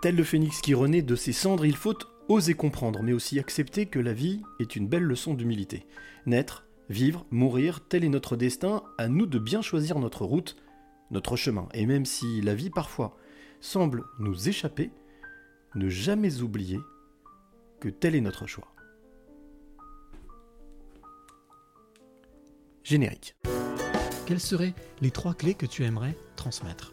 Tel le phénix qui renaît de ses cendres, il faut oser comprendre, mais aussi accepter que la vie est une belle leçon d'humilité. Naître, vivre, mourir, tel est notre destin, à nous de bien choisir notre route, notre chemin. Et même si la vie parfois semble nous échapper, ne jamais oublier que tel est notre choix. Générique. Quelles seraient les trois clés que tu aimerais transmettre?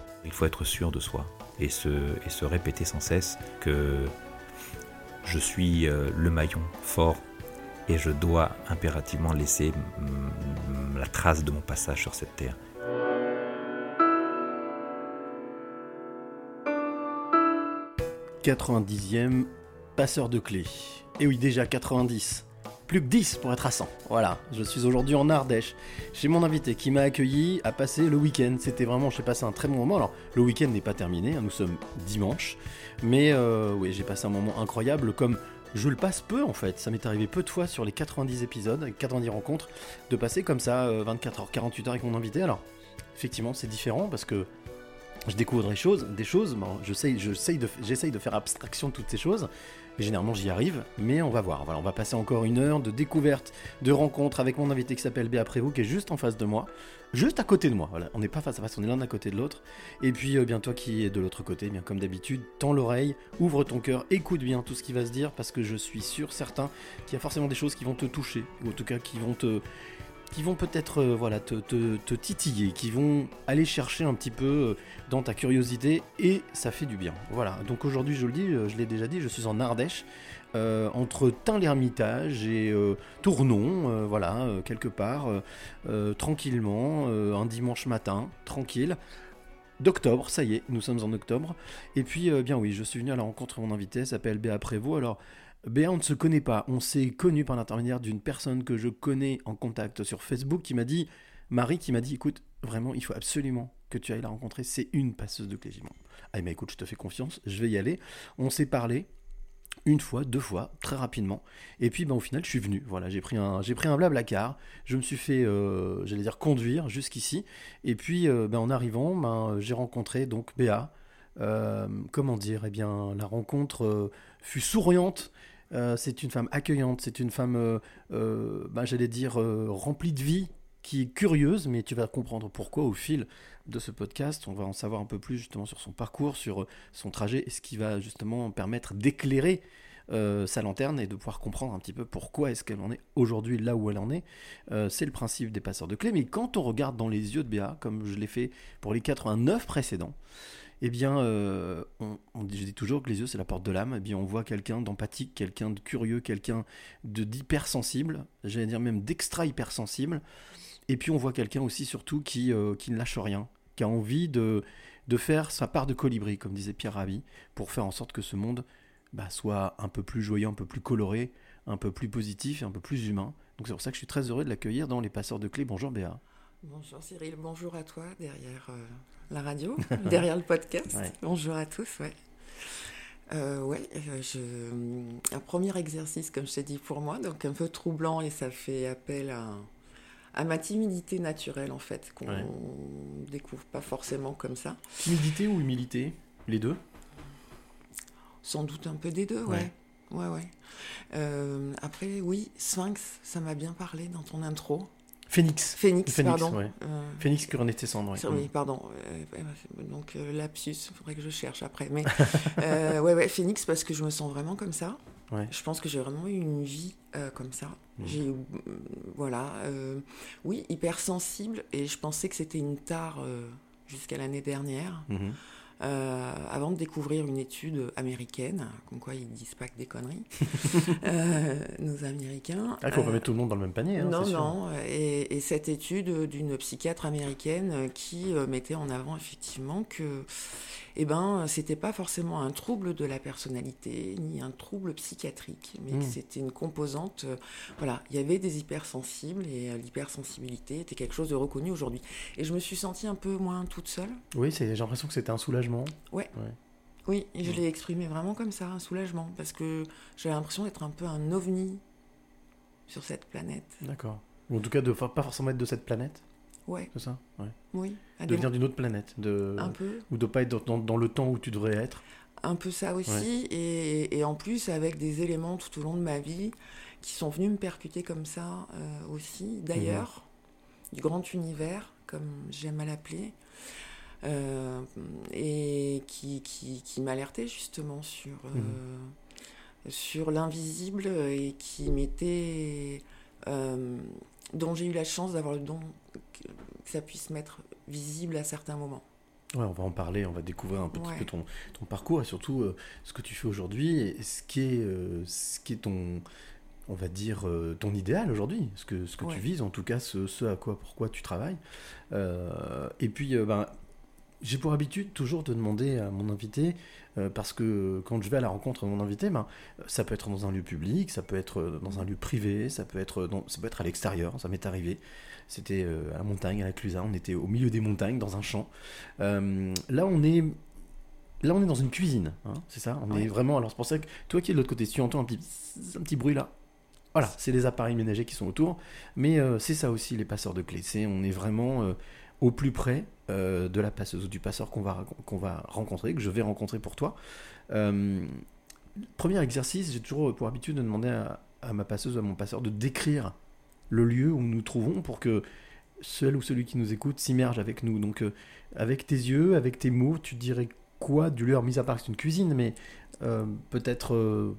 Il faut être sûr de soi et se, répéter sans cesse que je suis euh, le maillon fort et je dois impérativement laisser la trace de mon passage sur cette terre. – 90e passeur de clés. Et oui, déjà 90. Plus que 10 pour être à 100. Voilà, je suis aujourd'hui en Ardèche, chez mon invité qui m'a accueilli à passer le week-end. C'était vraiment, j'ai passé un très bon moment. Alors, le week-end n'est pas terminé, hein, nous sommes dimanche. Mais euh, oui, j'ai passé un moment incroyable, comme je le passe peu en fait. Ça m'est arrivé peu de fois sur les 90 épisodes, 90 rencontres, de passer comme ça euh, 24 h 48 heures avec mon invité. Alors, effectivement, c'est différent parce que je découvre des choses, des choses, j'essaye j'essaye de faire abstraction de toutes ces choses, généralement j'y arrive, mais on va voir. Voilà, on va passer encore une heure de découverte, de rencontre avec mon invité qui s'appelle Béa Prévost, qui est juste en face de moi, juste à côté de moi. Voilà, on n'est pas face à face, on est l'un à côté de l'autre. Et puis euh, bien toi qui es de l'autre côté, bien comme d'habitude, tends l'oreille, ouvre ton cœur, écoute bien tout ce qui va se dire, parce que je suis sûr, certain, qu'il y a forcément des choses qui vont te toucher, ou en tout cas qui vont te qui vont peut-être euh, voilà, te, te- te titiller, qui vont aller chercher un petit peu euh, dans ta curiosité et ça fait du bien. Voilà, donc aujourd'hui je le dis, euh, je l'ai déjà dit, je suis en Ardèche, entre Tain-l'Hermitage et Tournon, voilà, quelque part, tranquillement, un dimanche matin, tranquille. D'octobre, ça y est, nous sommes en octobre. Et puis, bien oui, je suis venu à la rencontre de mon invité, elle s'appelle Béa Prévost. Alors, Béa, on ne se connaît pas. On s'est connu par l'intermédiaire d'une personne que je connais en contact sur Facebook qui m'a dit, Marie, qui m'a dit, écoute, vraiment, il faut absolument que tu ailles la rencontrer. C'est une passeuse de clé. J'ai dit, Bon, Ah, mais écoute, je te fais confiance, je vais y aller. On s'est parlé une fois, deux fois, très rapidement. Et puis, ben, au final, je suis venu. Voilà, j'ai pris un, j'ai pris un. Je me suis fait, euh, j'allais dire, conduire jusqu'ici. Et puis, euh, ben, en arrivant, ben, j'ai rencontré donc Béa. Euh, comment dire? Eh bien, la rencontre fut souriante. Euh, c'est une femme accueillante, c'est une femme, euh, euh, ben, j'allais dire, remplie de vie, qui est curieuse, mais tu vas comprendre pourquoi au fil de ce podcast. On va en savoir un peu plus justement sur son parcours, sur son trajet, et ce qui va justement permettre d'éclairer sa lanterne et de pouvoir comprendre un petit peu pourquoi est-ce qu'elle en est aujourd'hui là où elle en est. C'est le principe des passeurs de clés, mais quand on regarde dans les yeux de Béa, comme je l'ai fait pour les 89 précédents, eh bien, euh, on, dit- je dis toujours que les yeux, c'est la porte de l'âme. Eh bien, on voit quelqu'un d'empathique, quelqu'un de curieux, quelqu'un de d'hypersensible, j'allais dire même d'extra hypersensible. Et puis, on voit quelqu'un aussi, surtout, qui, euh, qui ne lâche rien, qui a envie de, de faire sa part de colibri, comme disait Pierre Rabhi, pour faire en sorte que ce monde bah, soit un peu plus joyeux, un peu plus coloré, un peu plus positif et un peu plus humain. Donc, c'est pour ça que je suis très heureux de l'accueillir dans Les Passeurs de Clés. Bonjour Béa. Bonjour Cyril, bonjour à toi derrière euh, la radio, derrière le podcast. Ouais. Bonjour à tous, ouais. Euh, ouais, euh, je- un premier exercice, comme je t'ai dit pour moi, donc un peu troublant et ça fait appel à, à ma timidité naturelle en fait, qu'on Ouais. découvre pas forcément comme ça. Timidité ou humilité Les deux? Sans doute un peu des deux, ouais. Ouais, ouais. Euh, après, oui, Sphinx, ça m'a bien parlé dans ton intro. Phoenix. Phoenix, Phoenix, pardon. ouais. Euh, Phoenix tes cendres. ouais. Oui, pardon. Euh, donc, euh, lapsus, il faudrait que je cherche après. Mais euh, ouais, ouais, Phoenix, parce que je me sens vraiment comme ça. Ouais. Je pense que j'ai vraiment eu une vie euh, comme ça. J'ai eu, euh, voilà, oui, hypersensible, et je pensais que c'était une tare jusqu'à l'année dernière. Mhm. Euh, avant de découvrir une étude américaine, comme quoi ils disent pas que des conneries, euh, nos Américains. Ah, faut pas Euh, mettre tout le monde dans le même panier. hein, non, non. Et, et cette étude d'une psychiatre américaine qui euh, mettait en avant effectivement que, eh ben, c'était pas forcément un trouble de la personnalité ni un trouble psychiatrique, mais que Mm. c'était une composante. euh, voilà, il y avait des hypersensibles et euh, l'hypersensibilité était quelque chose de reconnu aujourd'hui. Et je me suis sentie un peu moins toute seule. Oui, c'est- j'ai l'impression que c'était un soulagement. Ouais. Ouais. Oui, et je l'ai exprimé vraiment comme ça, un soulagement, parce que j'avais l'impression d'être un peu un ovni sur cette planète. D'accord. Ou en tout cas, de pas forcément être de cette planète, Ouais, c'est ça ouais. oui. De venir d'une autre planète. De... Un peu. Ou de pas être dans, dans- dans le temps où tu devrais être. Un peu ça aussi, Ouais. et, et en plus avec des éléments tout au long de ma vie qui sont venus me percuter comme ça euh, aussi, d'ailleurs, du grand univers, comme j'aime à l'appeler, euh, et qui, qui, qui m'alertait justement sur, euh, sur l'invisible et qui m'était... euh, dont j'ai eu la chance d'avoir le don que, ça puisse m'être visible à certains moments. Ouais, on va en parler, on va découvrir un petit Ouais. peu ton, ton parcours et surtout euh, ce que tu fais aujourd'hui et ce qui est, euh, ce qui est ton, on va dire, euh, ton idéal aujourd'hui, ce que, ce que Ouais. tu vises, en tout cas ce, ce à quoi, pourquoi tu travailles. Et puis, ben, j'ai pour habitude toujours de demander à mon invité, euh, parce que quand je vais à la rencontre de mon invité, ben, ça peut être dans un lieu public, ça peut être euh, dans un lieu privé, ça peut être, dans- ça peut être à l'extérieur, ça m'est arrivé. C'était euh, à la montagne, à la Clusaz, on était au milieu des montagnes, dans un champ. Euh, là, on est, là, on est dans une cuisine, hein, c'est ça? On Ouais. est vraiment. Alors, c'est pour ça que toi qui es de l'autre côté, si tu entends un petit, un petit bruit là, voilà, c'est les appareils ménagers qui sont autour. Mais euh, c'est ça aussi, les passeurs de clés. C'est, on est vraiment euh, au plus près euh, de la passeuse ou du passeur qu'on va, qu'on va rencontrer, que je vais rencontrer pour toi. Euh, premier exercice, j'ai toujours pour habitude de demander à, ma passeuse ou à mon passeur de décrire le lieu où nous nous trouvons pour que celle ou celui qui nous écoute s'immerge avec nous. Donc, euh, avec tes yeux, avec tes mots, tu dirais quoi du lieu, mis à part que c'est une cuisine, mais peut-être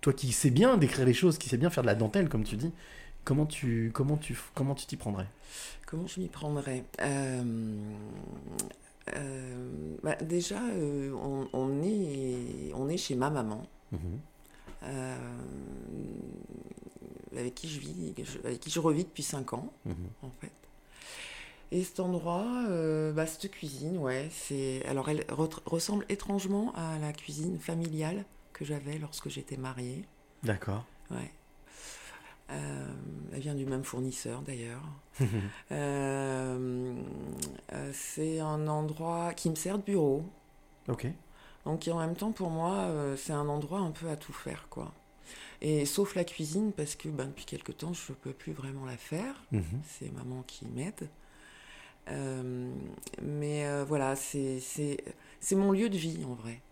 toi qui sais bien décrire les choses, qui sais bien faire de la dentelle, comme tu dis, comment tu comment tu comment tu t'y prendrais? Comment je m'y prendrais? Euh, euh, bah, Déjà, euh, on, on est, on est chez ma maman, euh, avec qui je vis, avec qui je revis depuis 5 ans, Mhm. en fait. Et cet endroit, bah, cette cuisine, ouais, c'est. Alors, elle re- ressemble étrangement à la cuisine familiale que j'avais lorsque j'étais mariée. D'accord. Ouais. Euh, elle vient du même fournisseur d'ailleurs. Euh, euh, c'est un endroit qui me sert de bureau. ok. Donc et en même temps pour moi euh, c'est un endroit un peu à tout faire quoi. Et sauf la cuisine parce que ben, depuis quelque temps je peux plus vraiment la faire. Mhm. C'est maman qui m'aide. Euh, mais euh, voilà c'est c'est c'est mon lieu de vie en vrai.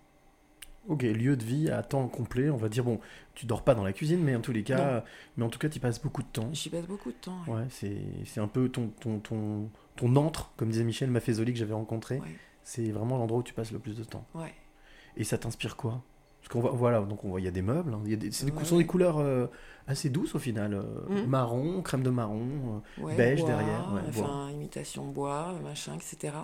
Ok, lieu de vie à temps complet, on va dire, bon, tu dors pas dans la cuisine, mais en tous les cas, Non. mais en tout cas, tu passes beaucoup de temps. J'y passe beaucoup de temps. ouais. Ouais, c'est un peu ton, ton, ton, ton antre, comme disait Michel Maffezoli que j'avais rencontré. Ouais. C'est vraiment l'endroit où tu passes le plus de temps. Ouais. Et ça t'inspire quoi? Parce qu'on voit, voilà, donc on voit, il y a des meubles, hein, il y a des, c'est des, Ouais. sont des couleurs euh, assez douces au final. euh, Mhm. Marron, crème de marron, euh, Ouais, beige bois, derrière. ouais, bois. enfin, imitation bois, machin, etc.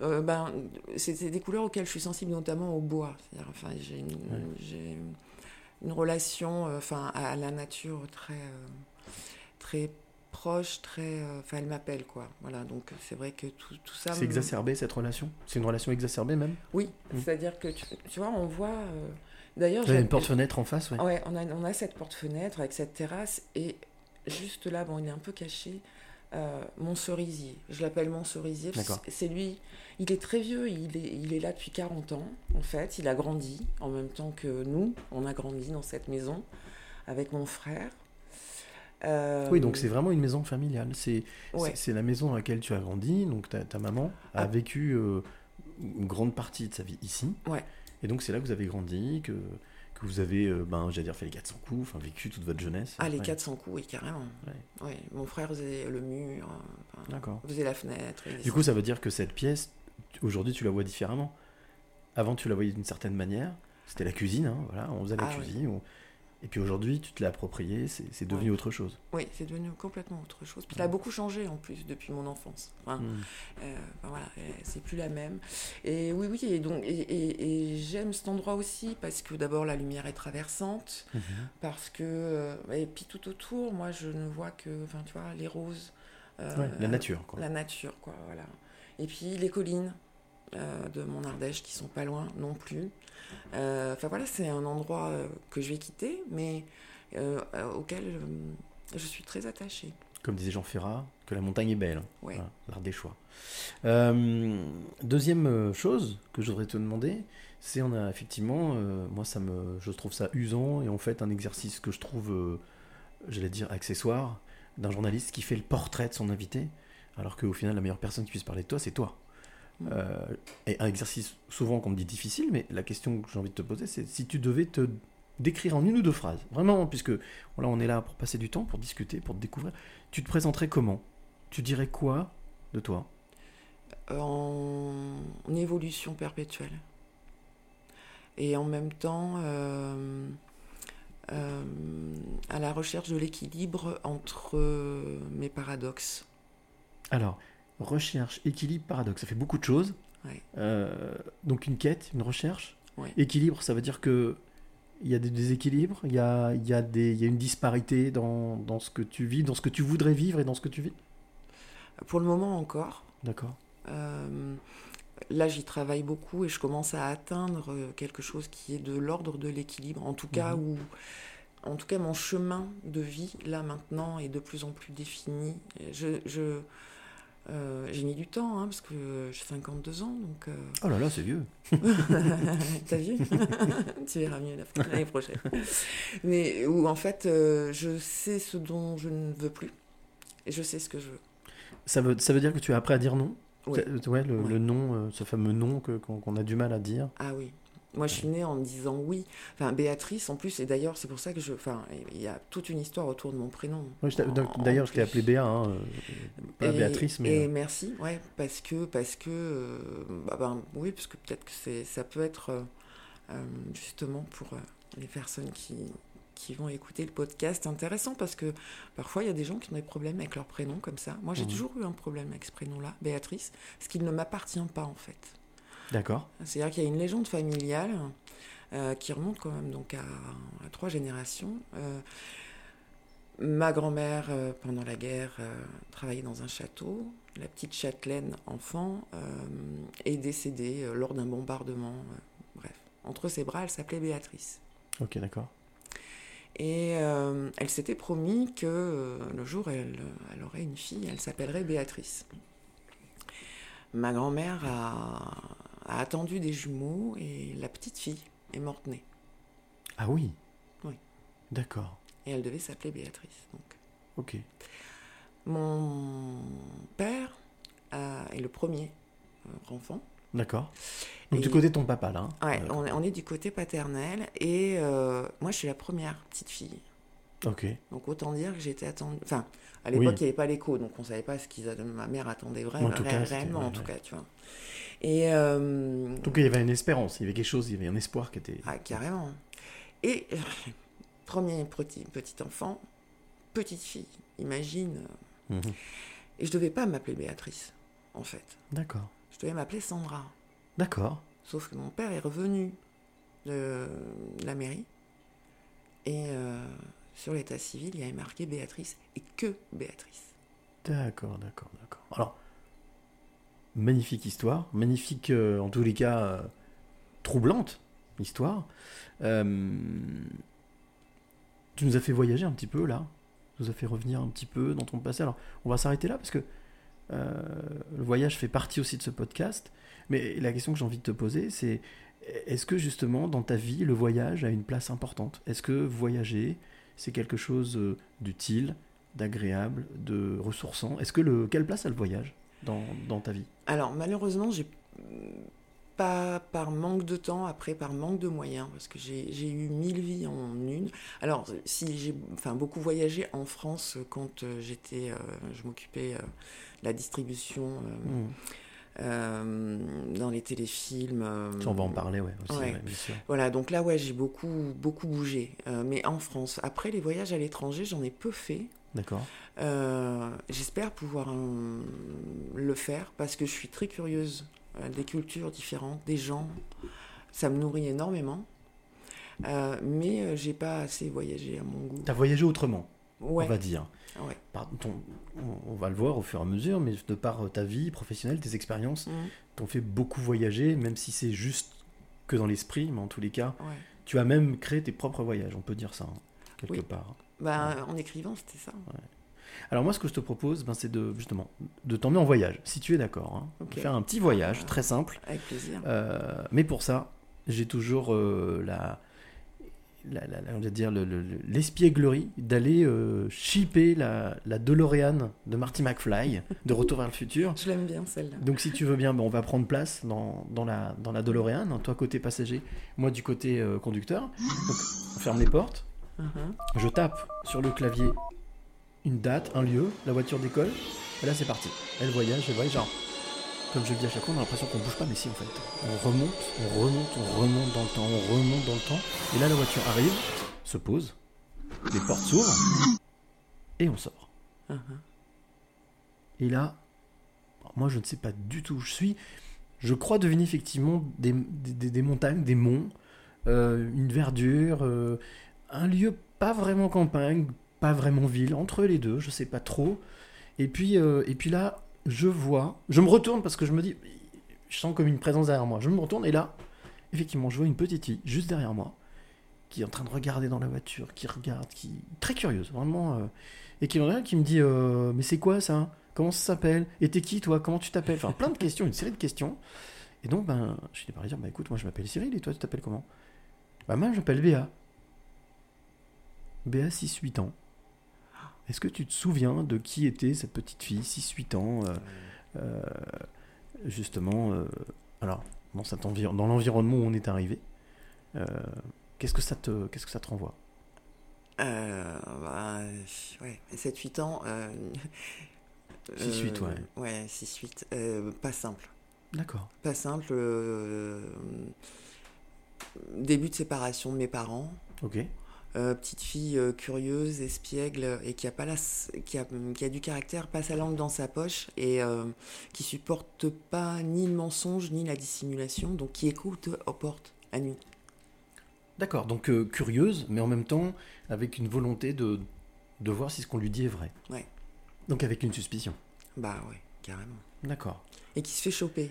Ben, c'est c'est des couleurs auxquelles je suis sensible, notamment au bois. C'est-à-dire, Enfin, j'ai une, j'ai une relation enfin, à la nature très, très proche, très. euh, Enfin, elle m'appelle, quoi. Voilà, donc c'est vrai que tout, tout ça. C'est me- exacerbé cette relation? C'est une relation exacerbée même? Oui, Mhm. c'est-à-dire que tu, tu vois, on voit. euh, D'ailleurs, j'ai- une porte-fenêtre en face, ouais. Ouais, on a, on a cette porte-fenêtre avec cette terrasse et juste là, bon, il est un peu caché, euh, mon cerisier. Je l'appelle mon cerisier. C'est lui, il est très vieux, il est, il est là depuis 40 ans, en fait. Il a grandi en même temps que nous. On a grandi dans cette maison avec mon frère. Euh, Oui, donc c'est vraiment une maison familiale. C'est Ouais. c'est- c'est la maison dans laquelle tu as grandi. Donc ta, ta maman a Ah. vécu euh, une grande partie de sa vie ici. Ouais. Et donc c'est là que vous avez grandi, que, que vous avez, euh, ben, j'allais dire, fait les 400 coups, enfin vécu toute votre jeunesse. Ah, les Ouais. 400 coups, oui, carrément. Ouais. Ouais, mon frère faisait le mur, enfin, D'accord. faisait la fenêtre. Du coup, ça veut dire que cette pièce, aujourd'hui, tu la vois différemment. Avant, tu la voyais d'une certaine manière. C'était la cuisine, hein, voilà, on faisait la Ah oui. cuisine. on- Et puis aujourd'hui, tu te l'as approprié, c'est devenu Ouais. autre chose. Oui, c'est devenu complètement autre chose. Puis ça a beaucoup changé en plus depuis mon enfance. Enfin, Mm. euh, voilà, euh, c'est plus la même. Et oui, oui, et donc, et, et- et j'aime cet endroit aussi parce que d'abord la lumière est traversante, Mhm. parce que euh, et puis tout autour, moi je ne vois que, enfin tu vois, les roses. euh, Ouais, la nature, quoi. La nature, quoi, voilà. Et puis les collines euh, de mon Ardèche qui sont pas loin non plus. Euh, Enfin voilà, c'est un endroit euh, que je vais quitter, mais euh, auquel je suis très attachée. Comme disait Jean Ferrat, que la montagne est belle. Ouais. Voilà, l'art des choix. Euh, deuxième chose que je voudrais te demander, c'est on a effectivement, euh, moi ça me, je trouve ça usant et on fait un exercice que je trouve, euh, j'allais dire accessoire, d'un journaliste qui fait le portrait de son invité, alors qu'au final la meilleure personne qui puisse parler de toi c'est toi. Euh, et un exercice souvent qu'on me dit difficile, mais la question que j'ai envie de te poser, c'est si tu devais te décrire en une ou deux phrases, vraiment, puisque voilà, on est là pour passer du temps, pour discuter, pour te découvrir, tu te présenterais comment? Tu dirais quoi de toi? En, en évolution perpétuelle. Et en même temps, euh, euh, à la recherche de l'équilibre entre mes paradoxes. Alors, recherche, équilibre, paradoxe, ça fait beaucoup de choses. Ouais. Euh, donc une quête, une recherche. Ouais. Équilibre, ça veut dire que il y a des déséquilibres, il y a, y a, des, y a une disparité dans, dans ce que tu vis, dans ce que tu voudrais vivre et dans ce que tu vis. Pour le moment encore, D'accord. Euh, là, j'y travaille beaucoup et je commence à atteindre quelque chose qui est de l'ordre de l'équilibre. En tout cas, Mhm. où, en tout cas, mon chemin de vie là maintenant est de plus en plus défini. Je, je- euh, j'ai mis du temps hein, parce que j'ai 52 ans, donc. euh, Oh là là, c'est vieux. T'as vu? Tu verras mieux la- l'année prochaine. Mais où en fait, euh, je sais ce dont je ne veux plus et je sais ce que je veux. Ça veut, ça veut dire que tu es prêt à dire non? Oui. Ouais, le, Oui. le non, ce fameux non qu'on a du mal à dire? Ah oui. Moi, je suis née en me disant oui. Enfin, Béatrice, en plus, et d'ailleurs, c'est pour ça que je. Enfin, il y a toute une histoire autour de mon prénom. D'ailleurs, je t'ai appelé Béa, hein, pas Et- Béatrice, mais. Et euh, merci, ouais, parce que, parce que, euh, bah, ben, oui, parce que peut-être que ça peut être euh, justement pour euh, les personnes qui, qui vont écouter le podcast intéressant, parce que parfois il y a des gens qui ont des problèmes avec leur prénom comme ça. Moi, j'ai Mhm. toujours eu un problème avec ce prénom-là, Béatrice, ce qui ne m'appartient pas en fait. D'accord. C'est-à-dire qu'il y a une légende familiale euh, qui remonte quand même donc à, à trois générations. Euh, ma grand-mère, euh, pendant la guerre, travaillait dans un château. La petite châtelaine, enfant, est décédée lors d'un bombardement. bref, entre ses bras, elle s'appelait Béatrice. Ok, d'accord. Et elle s'était promis que le jour où elle, elle aurait une fille, elle s'appellerait Béatrice. Ma grand-mère a, a attendu des jumeaux et la petite fille est morte née. Ah oui Oui. D'accord. Et elle devait s'appeler Béatrice. Donc. Ok. Mon père a- est le premier euh, enfant. D'accord. Donc Et- du côté de ton papa, là. hein Ouais, D'accord. on, est- on est du côté paternel et euh, moi je suis la première petite fille. Ok. Donc autant dire que j'étais attendue. Enfin, à l'époque, Oui. il n'y avait pas l'écho, donc on ne savait pas ce qu'ils ma mère attendait vraiment, en tout cas, réellement, ouais, en tout ouais. cas, tu vois. Et euh, Donc il y avait une espérance, il y avait quelque chose, il y avait un espoir qui était. ah, carrément. Et euh, premier petit, petit enfant, petite fille, imagine. Mhm. Et je devais pas m'appeler Béatrice, en fait. D'accord. Je devais m'appeler Sandra. D'accord. Sauf que mon père est revenu de la mairie et euh, sur l'état civil, il y avait marqué Béatrice et que Béatrice. D'accord, d'accord, d'accord. Alors, magnifique histoire, magnifique, euh, en tous les cas, euh, troublante histoire. Euh, tu nous as fait voyager un petit peu là, tu nous as fait revenir un petit peu dans ton passé. Alors, on va s'arrêter là parce que le voyage fait partie aussi de ce podcast. Mais la question que j'ai envie de te poser, c'est est-ce que justement dans ta vie, le voyage a une place importante? Est-ce que voyager, c'est quelque chose d'utile, d'agréable, de ressourçant? Est-ce que le quelle place a le voyage? Dans, dans ta vie Alors malheureusement, j'ai pas par manque de temps, après par manque de moyens, parce que j'ai eu mille vies en une. Alors si j'ai enfin beaucoup voyagé en France quand euh, j'étais, euh, je m'occupais euh, de la distribution euh, Mmh. euh, dans les téléfilms. euh, On va en parler, ouais, aussi, ouais. ouais, bien sûr. Voilà, donc là, ouais, j'ai beaucoup, beaucoup bougé, euh, mais en France. Après, les voyages à l'étranger, j'en ai peu fait. D'accord. Euh, J'espère pouvoir euh, le faire parce que je suis très curieuse euh, des cultures différentes, des gens. Ça me nourrit énormément. Mais j'ai pas assez voyagé à mon goût. T'as voyagé autrement, Ouais. on va dire. Ouais. Ton- on, on va le voir au fur et à mesure, mais de par ta vie professionnelle, tes expériences, Mhm. t'ont fait beaucoup voyager, même si c'est juste que dans l'esprit, mais en tous les cas, Ouais. tu as même créé tes propres voyages, on peut dire ça, hein, quelque Oui. part. Ben, En écrivant, c'était ça. Alors moi, ce que je te propose, ben, c'est de justement de t'emmener en voyage, si tu es d'accord. hein. Faire un petit voyage, très simple. Avec plaisir. Euh, mais pour ça, j'ai toujours euh, la, la, la- la- on va dire le- le- le- l'espièglerie d'aller euh, shipper la, la DeLorean de Marty McFly de Retour vers le futur. Je l'aime bien celle-là. Donc si tu veux bien, ben, on va prendre place dans, dans la, dans la DeLorean, hein, toi côté passager, moi du côté euh, conducteur. Donc on ferme les portes, Mhm. je tape sur le clavier une date, un lieu, la voiture décolle, et là c'est parti. Elle voyage, elle voyage. Genre, comme je le dis à chaque fois, on a l'impression qu'on bouge pas, mais si en fait. On remonte, on remonte, on remonte dans le temps, on remonte dans le temps. Et là la voiture arrive, se pose, les portes s'ouvrent, et on sort. Mhm. Et là, moi je ne sais pas du tout où je suis. Je crois deviner effectivement des, des- des- des montagnes, des monts, euh, une verdure, euh, un lieu pas vraiment campagne, pas vraiment ville, entre les deux, je sais pas trop. Et puis, euh, et puis là, je vois, je me retourne parce que je me dis, je sens comme une présence derrière moi. Je me retourne et là, effectivement, je vois une petite fille juste derrière moi qui est en train de regarder dans la voiture, qui regarde, qui très curieuse, vraiment, euh, et qui me dit, euh, mais c'est quoi ça? Comment ça s'appelle? Et t'es qui toi? Comment tu t'appelles? Enfin, plein de questions, une série de questions. Et donc, ben, je finis par dire, bah écoute, moi je m'appelle Cyril et toi tu t'appelles comment? Bah moi je m'appelle Béa. Béa, 6-8 ans. Est-ce que tu te souviens de qui était cette petite fille, 6-8 ans euh, euh, Justement, euh, alors, dans, cet dans l'environnement où on est arrivé, qu'est-ce que ça te, qu'est-ce que ça te renvoie? Bah, ouais, 7-8 ans. Euh, 6-8, ouais. Ouais, 6-8. euh, pas simple. D'accord. Pas simple. début de séparation de mes parents. Ok. Euh, petite fille euh, curieuse, espiègle et qui a pas la, qui a, qui a du caractère, pas sa langue dans sa poche et euh, qui supporte pas ni le mensonge ni la dissimulation, donc qui écoute aux portes à nuit. D'accord, donc euh, curieuse, mais en même temps avec une volonté de, de voir si ce qu'on lui dit est vrai. Ouais. Donc avec une suspicion. Bah ouais, carrément. D'accord. Et qui se fait choper.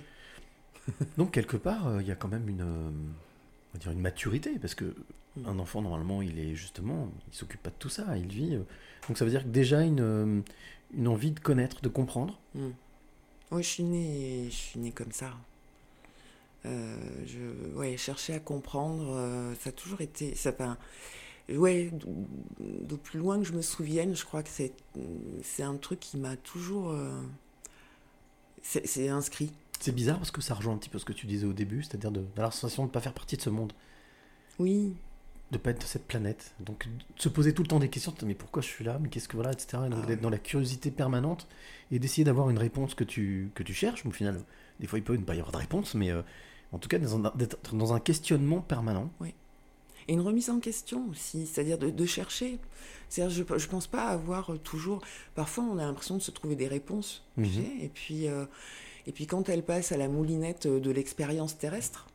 Donc quelque part, euh, il y a quand même une, euh, on va dire une maturité, parce que. Un enfant normalement, il est justement, il s'occupe pas de tout ça, il vit. euh, donc ça veut dire que déjà une, euh, une envie de connaître, de comprendre. Mm. Ouais, je suis née, je suis née comme ça. Euh, je, ouais, chercher à comprendre, euh, ça a toujours été, ça, enfin, ouais, de plus loin que je me souvienne, je crois que c'est, c'est un truc qui m'a toujours, euh, c'est, c'est inscrit. C'est bizarre parce que ça rejoint un petit peu ce que tu disais au début, c'est-à-dire de, d'avoir la sensation de ne pas faire partie de ce monde, Oui, de pas être de cette planète. Donc de se poser tout le temps des questions, mais pourquoi je suis là, mais qu'est-ce que voilà, etc. Et donc Ah d'être dans la curiosité permanente et d'essayer d'avoir une réponse que tu, que tu cherches. Mais au final, des fois il peut ne pas y avoir de réponse, mais euh, en tout cas d'être dans un questionnement permanent. Et une remise en question aussi, c'est-à-dire de, de chercher. C'est-à-dire, je ne pense pas avoir toujours. Parfois, on a l'impression de se trouver des réponses, tu Mhm. sais, et puis, euh, et puis quand elles passent à la moulinette de l'expérience terrestre,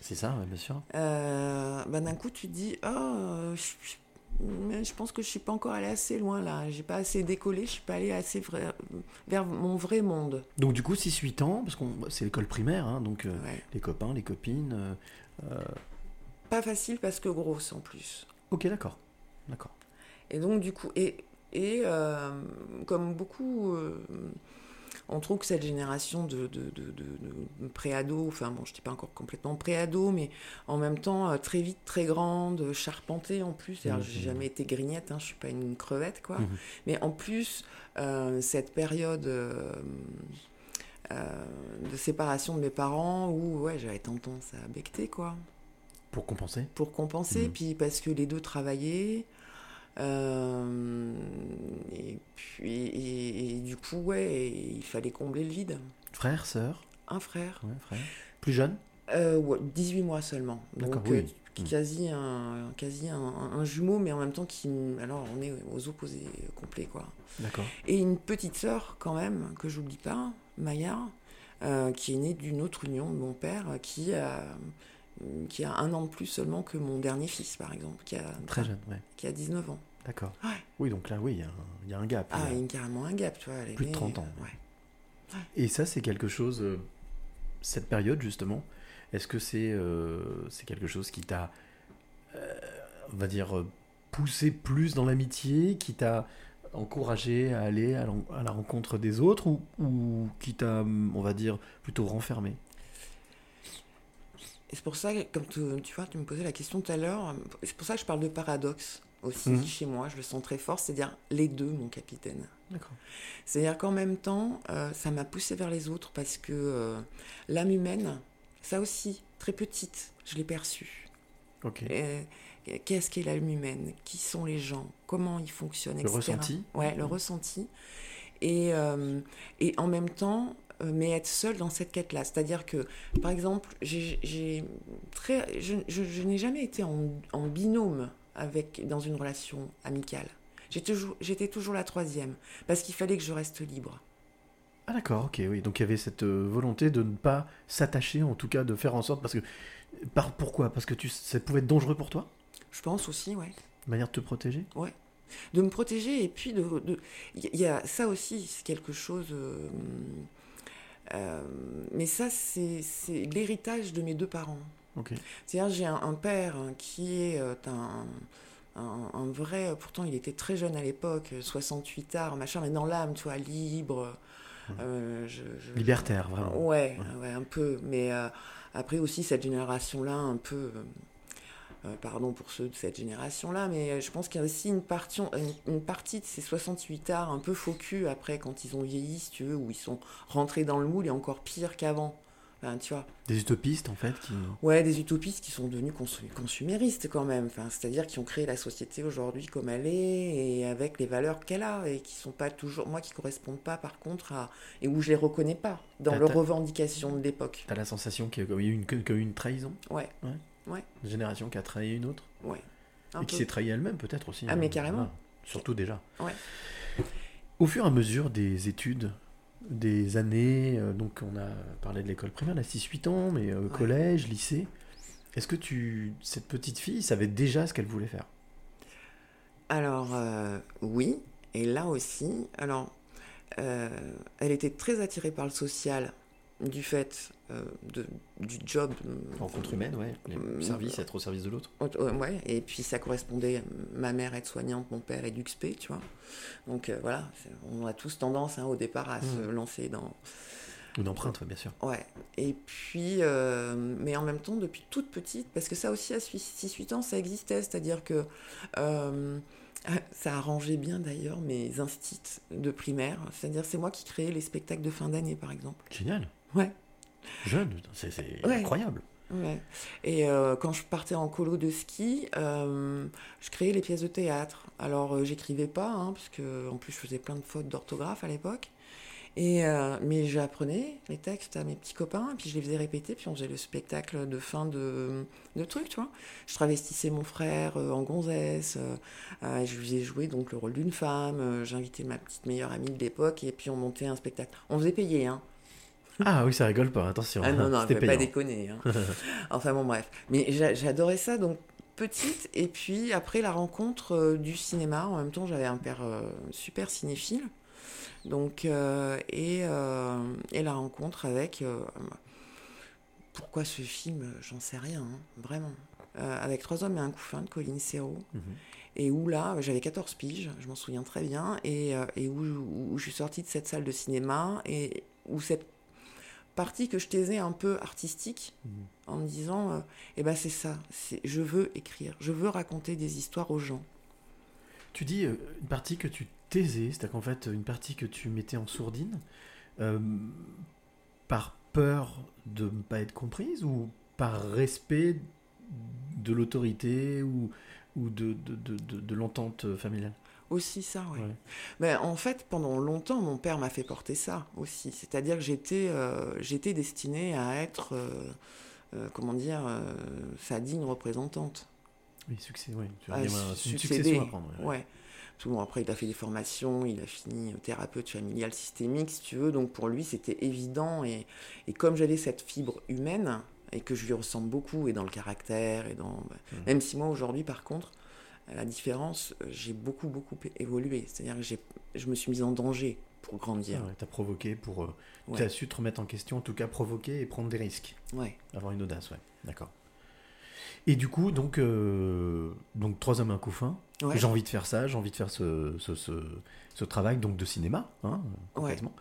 C'est ça, ouais, bien sûr. euh, bah, d'un coup, tu te dis euh, je, je- pense que je suis pas encore allé assez loin là, j'ai pas assez décollé, je suis pas allé assez vrai- vers mon vrai monde. Donc du coup 6-8 ans, parce que c'est l'école primaire, hein, donc euh, Ouais. les copains, les copines. euh, Pas facile parce que grosse en plus. Ok, d'accord. D'accord. Et donc, du coup, et, et comme beaucoup, on trouve que cette génération de, de, de, de- de pré-ado, enfin bon, je dis pas encore complètement pré-ado, mais en même temps euh, très vite, très grande, charpentée en plus. Mhm. j'ai jamais été grignette, hein, je suis pas une crevette, quoi. Mhm. Mais en plus, euh, cette période euh, euh, de séparation de mes parents où ouais, j'avais tendance à becter, quoi Pour compenser? Pour compenser, Mhm. puis parce que les deux travaillaient. Euh, et puis et, et du coup ouais il fallait combler le vide Frère, sœur un frère. Ouais, frère. Plus jeune Euh, ouais, 18 mois seulement. Donc, oui. euh, qui- quasi, un, quasi un, un jumeau, mais en même temps qui. Alors, on est aux opposés complets, quoi. D'accord. Et une petite sœur, quand même, que j'oublie pas, Maya, euh, qui est née d'une autre union de mon père, qui a, qui a un an de plus seulement que mon dernier fils, par exemple, qui a, Très jeune, ouais. qui a 19 ans. D'accord. Ouais. Oui, donc là, oui, il y a un- il y, a un gap. Ah, il y a carrément un gap, tu vois. elle est Plus de née, 30 ans. euh, ouais. Et ça, c'est quelque chose, euh, cette période justement, est-ce que c'est euh, c'est quelque chose qui t'a, euh, on va dire, euh, poussé plus dans l'amitié, qui t'a encouragé à aller à la rencontre des autres, ou, ou qui t'a, on va dire, plutôt renfermé? Et c'est pour ça, que, comme tu, tu vois, tu me posais la question tout à l'heure, c'est pour ça que je parle de paradoxe aussi Mhm. chez moi, je le sens très fort, c'est-à-dire les deux, mon capitaine. D'accord. C'est-à-dire qu'en même temps, euh, ça m'a poussé vers les autres parce que euh, l'âme humaine, ça aussi, très petite, je l'ai perçue. Ok. Euh, Qu'est-ce qu'est l'âme humaine? Qui sont les gens? Comment ils fonctionnent Le etc. ressenti? Ouais, le ressenti. Et, euh, et en même temps, mais être seul dans cette quête-là. C'est-à-dire que, par exemple, j'ai très, je, je- je n'ai jamais été en, en binôme avec, dans une relation amicale. J'étais toujours, toujours la troisième, parce qu'il fallait que je reste libre. Ah d'accord, ok, oui. Donc il y avait cette euh, volonté de ne pas s'attacher, en tout cas de faire en sorte, parce que, par, pourquoi? Parce que tu, ça pouvait être dangereux pour toi? Je pense aussi, ouais. Manière de te protéger? Ouais. De me protéger et puis de. de- Il y a ça aussi, c'est quelque chose. euh, euh, mais ça, c'est l'héritage de mes deux parents. Ok. C'est-à-dire, j'ai un, un père qui est euh, un, un, un vrai. Pourtant, il était très jeune à l'époque, 68 arts, machin, mais dans l'âme, tu vois, libre. euh, je- je- Libertaire, vraiment. Ouais, Ouais. ouais, un peu. Mais euh, après aussi, cette génération-là, un peu. Euh, euh, pardon pour ceux de cette génération-là, mais euh, je pense qu'il y a aussi une partie, une, une partie de ces 68 arts un peu faux cul après, quand ils ont vieilli, si tu veux, où ils sont rentrés dans le moule et encore pire qu'avant. Enfin, tu vois. Des utopistes, en fait, qui... Ouais, des utopistes qui sont devenus consu- consuméristes quand même. Enfin, c'est-à-dire qui ont créé la société aujourd'hui comme elle est et avec les valeurs qu'elle a et qui sont pas toujours, moi, qui correspondent pas par contre à et où je les reconnais pas dans leurs revendications de l'époque. T'as la sensation qu'il y a eu une, qu'il y a eu une trahison? Ouais. Ouais. Ouais. Une génération qui a trahi une autre Ouais. Un Et qui s'est trahi elle-même, peut-être aussi. Ah, hein. mais carrément. Surtout déjà. Ouais. Au fur et à mesure des études, des années, euh, donc on a parlé de l'école primaire, là 6-8 ans, mais euh, collège, lycée, est-ce que tu, cette petite fille savait déjà ce qu'elle voulait faire? Alors, euh, oui, et là aussi, alors, elle était très attirée par le social du fait euh, de, du job. Rencontre humaine, ouais. Les Mm, services, être au service de l'autre. Euh, Ouais, et puis ça correspondait, ma mère est soignante, mon père est d'UXP, tu vois. Donc euh, voilà, on a tous tendance hein, au départ à se Mm. lancer dans, Une empreinte, bien sûr. Ouais. Et puis, euh, mais en même temps, depuis toute petite, parce que ça aussi, à 6-8 ans, ça existait. C'est-à-dire que euh, ça arrangeait bien d'ailleurs mes instits de primaire. C'est-à-dire, c'est moi qui créais les spectacles de fin d'année, par exemple. Génial. Ouais. Jeune, c'est Ouais. incroyable. Ouais. Et euh, quand je partais en colo de ski, euh, je créais les pièces de théâtre. Alors, euh, j'écrivais pas, hein, parce que en plus, je faisais plein de fautes d'orthographe à l'époque. Et, euh, mais j'apprenais les textes à mes petits copains, et puis je les faisais répéter, puis on faisait le spectacle de fin de, de trucs, tu vois. Je travestissais mon frère en gonzesse, je lui faisais jouer donc le rôle d'une femme, j'invitais ma petite meilleure amie de l'époque, et puis on montait un spectacle. On faisait payer, hein. Ah oui, ça rigole pas, attention. Ah non, non, faut pas déconner. hein. enfin bon, bref. Mais j'a- j'adorais ça, donc petite, et puis après la rencontre euh, du cinéma, en même temps j'avais un père euh, super cinéphile, donc, euh, et, et la rencontre avec... pourquoi ce film J'en sais rien, hein, vraiment. Avec Trois hommes et un couffin de Colline Serrault. Mhm. Et où là, j'avais 14 piges, je m'en souviens très bien, et, et où, où je suis sortie de cette salle de cinéma, et où cette partie que je taisais un peu artistique, Mhm. en me disant, euh, eh ben c'est ça, c'est, je veux écrire, je veux raconter des histoires aux gens. Tu dis euh, une partie que tu taisais, c'est-à-dire qu'en fait, une partie que tu mettais en sourdine, euh, par peur de ne pas être comprise ou par respect de l'autorité ou ou de, de, de, de- de l'entente familiale? Aussi ça, oui. Ouais. Ben, en fait, pendant longtemps, mon père m'a fait porter ça aussi. C'est-à-dire que j'étais euh, j'étais destinée à être, euh, euh, comment dire, sa digne représentante. Oui, succès, oui. Tu as une succession à prendre. ouais. Que bon, après, il a fait des formations, il a fini thérapeute familial systémique, si tu veux. Donc pour lui, c'était évident. Et, et comme j'avais cette fibre humaine, et que je lui ressemble beaucoup, et dans le caractère, et dans. bah, Mhm. Même si moi, aujourd'hui, par contre, la différence, euh, j'ai beaucoup, beaucoup évolué. C'est-à-dire que je me suis mise en danger pour grandir. Ah ouais, t'as provoqué pour. euh, Ouais. T'as su te remettre en question, en tout cas provoquer et prendre des risques. Ouais. Avoir une audace, ouais. D'accord. Et du coup, donc, euh, donc trois hommes, un couffin. Ouais. J'ai envie de faire ça, j'ai envie de faire ce, ce, ce, ce travail donc de cinéma, hein, complètement.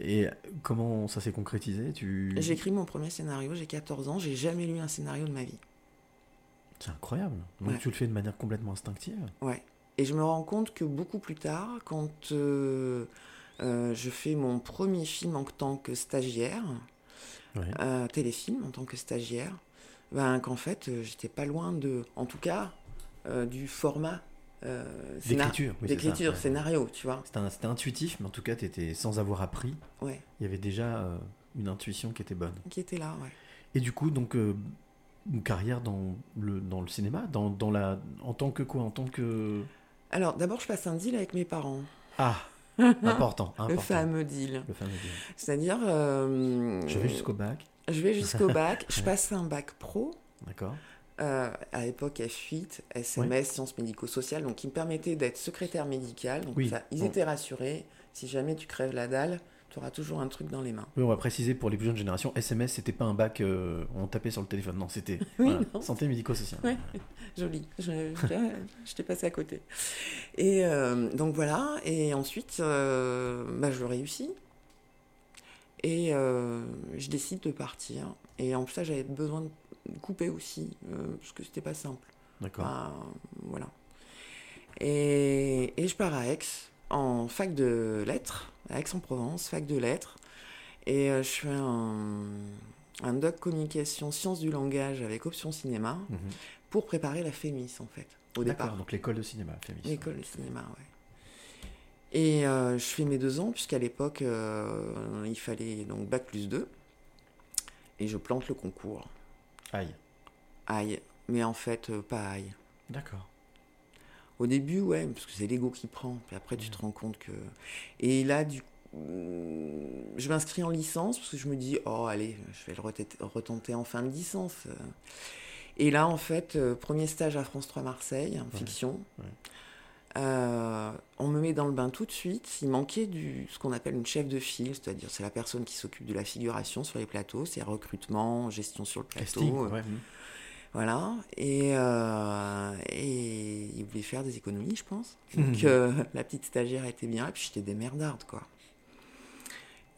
Et comment ça s'est concrétisé? Tu... J'ai écrit mon premier scénario, j'ai 14 ans, j'ai jamais lu un scénario de ma vie. C'est incroyable. Donc Ouais. tu le fais de manière complètement instinctive. Ouais. Et je me rends compte que beaucoup plus tard, quand euh, euh, je fais mon premier film en tant que stagiaire, Ouais. euh, téléfilm en tant que stagiaire, ben, qu'en fait, j'étais pas loin de, en tout cas, du format euh, D'écriture, oui, d'écriture, ouais. scénario, tu vois. C'était intuitif, mais en tout cas, tu étais sans avoir appris. Ouais, Il y avait déjà euh, une intuition qui était bonne. qui était là, ouais. Et du coup, donc, euh, une carrière dans le, dans le cinéma, dans, dans la, en tant que quoi En tant que. Alors, d'abord, je passe un deal avec mes parents. Ah Important, important. Le fameux deal. Le fameux deal. C'est-à-dire. euh, Je vais jusqu'au bac, Je vais jusqu'au bac. je passe un bac pro. d'accord Euh, à l'époque F8, SMS, sciences médico-sociales, donc qui me permettait d'être secrétaire médical. Donc Oui. ça, ils Bon. étaient rassurés. Si jamais tu crèves la dalle, tu auras toujours un truc dans les mains. Oui, on va préciser pour les plus jeunes générations, SMS, c'était pas un bac, euh, on tapait sur le téléphone. Non, c'était Oui, voilà, non. santé médico-sociale. Ouais. Joli. Je, je, t'ai passé à côté. Et euh, donc voilà. Et ensuite, euh, bah, je réussis. Et euh, je décide de partir. Et en plus, ça, j'avais besoin de couper aussi, euh, parce que c'était pas simple. D'accord. Bah, voilà. Et, et je pars à Aix, en fac de lettres, à Aix-en-Provence, fac de lettres. Et euh, je fais un, un doc communication sciences du langage avec option cinéma Mhm. pour préparer la FEMIS, en fait, au départ. donc l'école de cinéma, Fémis. L'école de cinéma, ouais. Et euh, je fais mes deux ans, puisqu'à l'époque, euh, il fallait donc bac plus 2. Et je plante le concours. Aïe. Aïe. Mais en fait, euh, pas aïe. D'accord. Au début, ouais, parce que c'est l'ego qui prend. Puis après, tu te rends compte que. Et là, du je m'inscris en licence parce que je me dis, oh, allez, je vais le retenter en fin de licence. Et là, en fait, euh, premier stage à France 3 Marseille, en fiction. ouais. Euh, on me met dans le bain tout de suite. Il manquait du, ce qu'on appelle une chef de file, c'est-à-dire c'est la personne qui s'occupe de la figuration sur les plateaux, c'est recrutement, gestion sur le plateau. Casting, euh, ouais. Voilà, et, euh, et il voulait faire des économies, je pense. Donc euh, la petite stagiaire était bien, et puis j'étais des merdardes, quoi.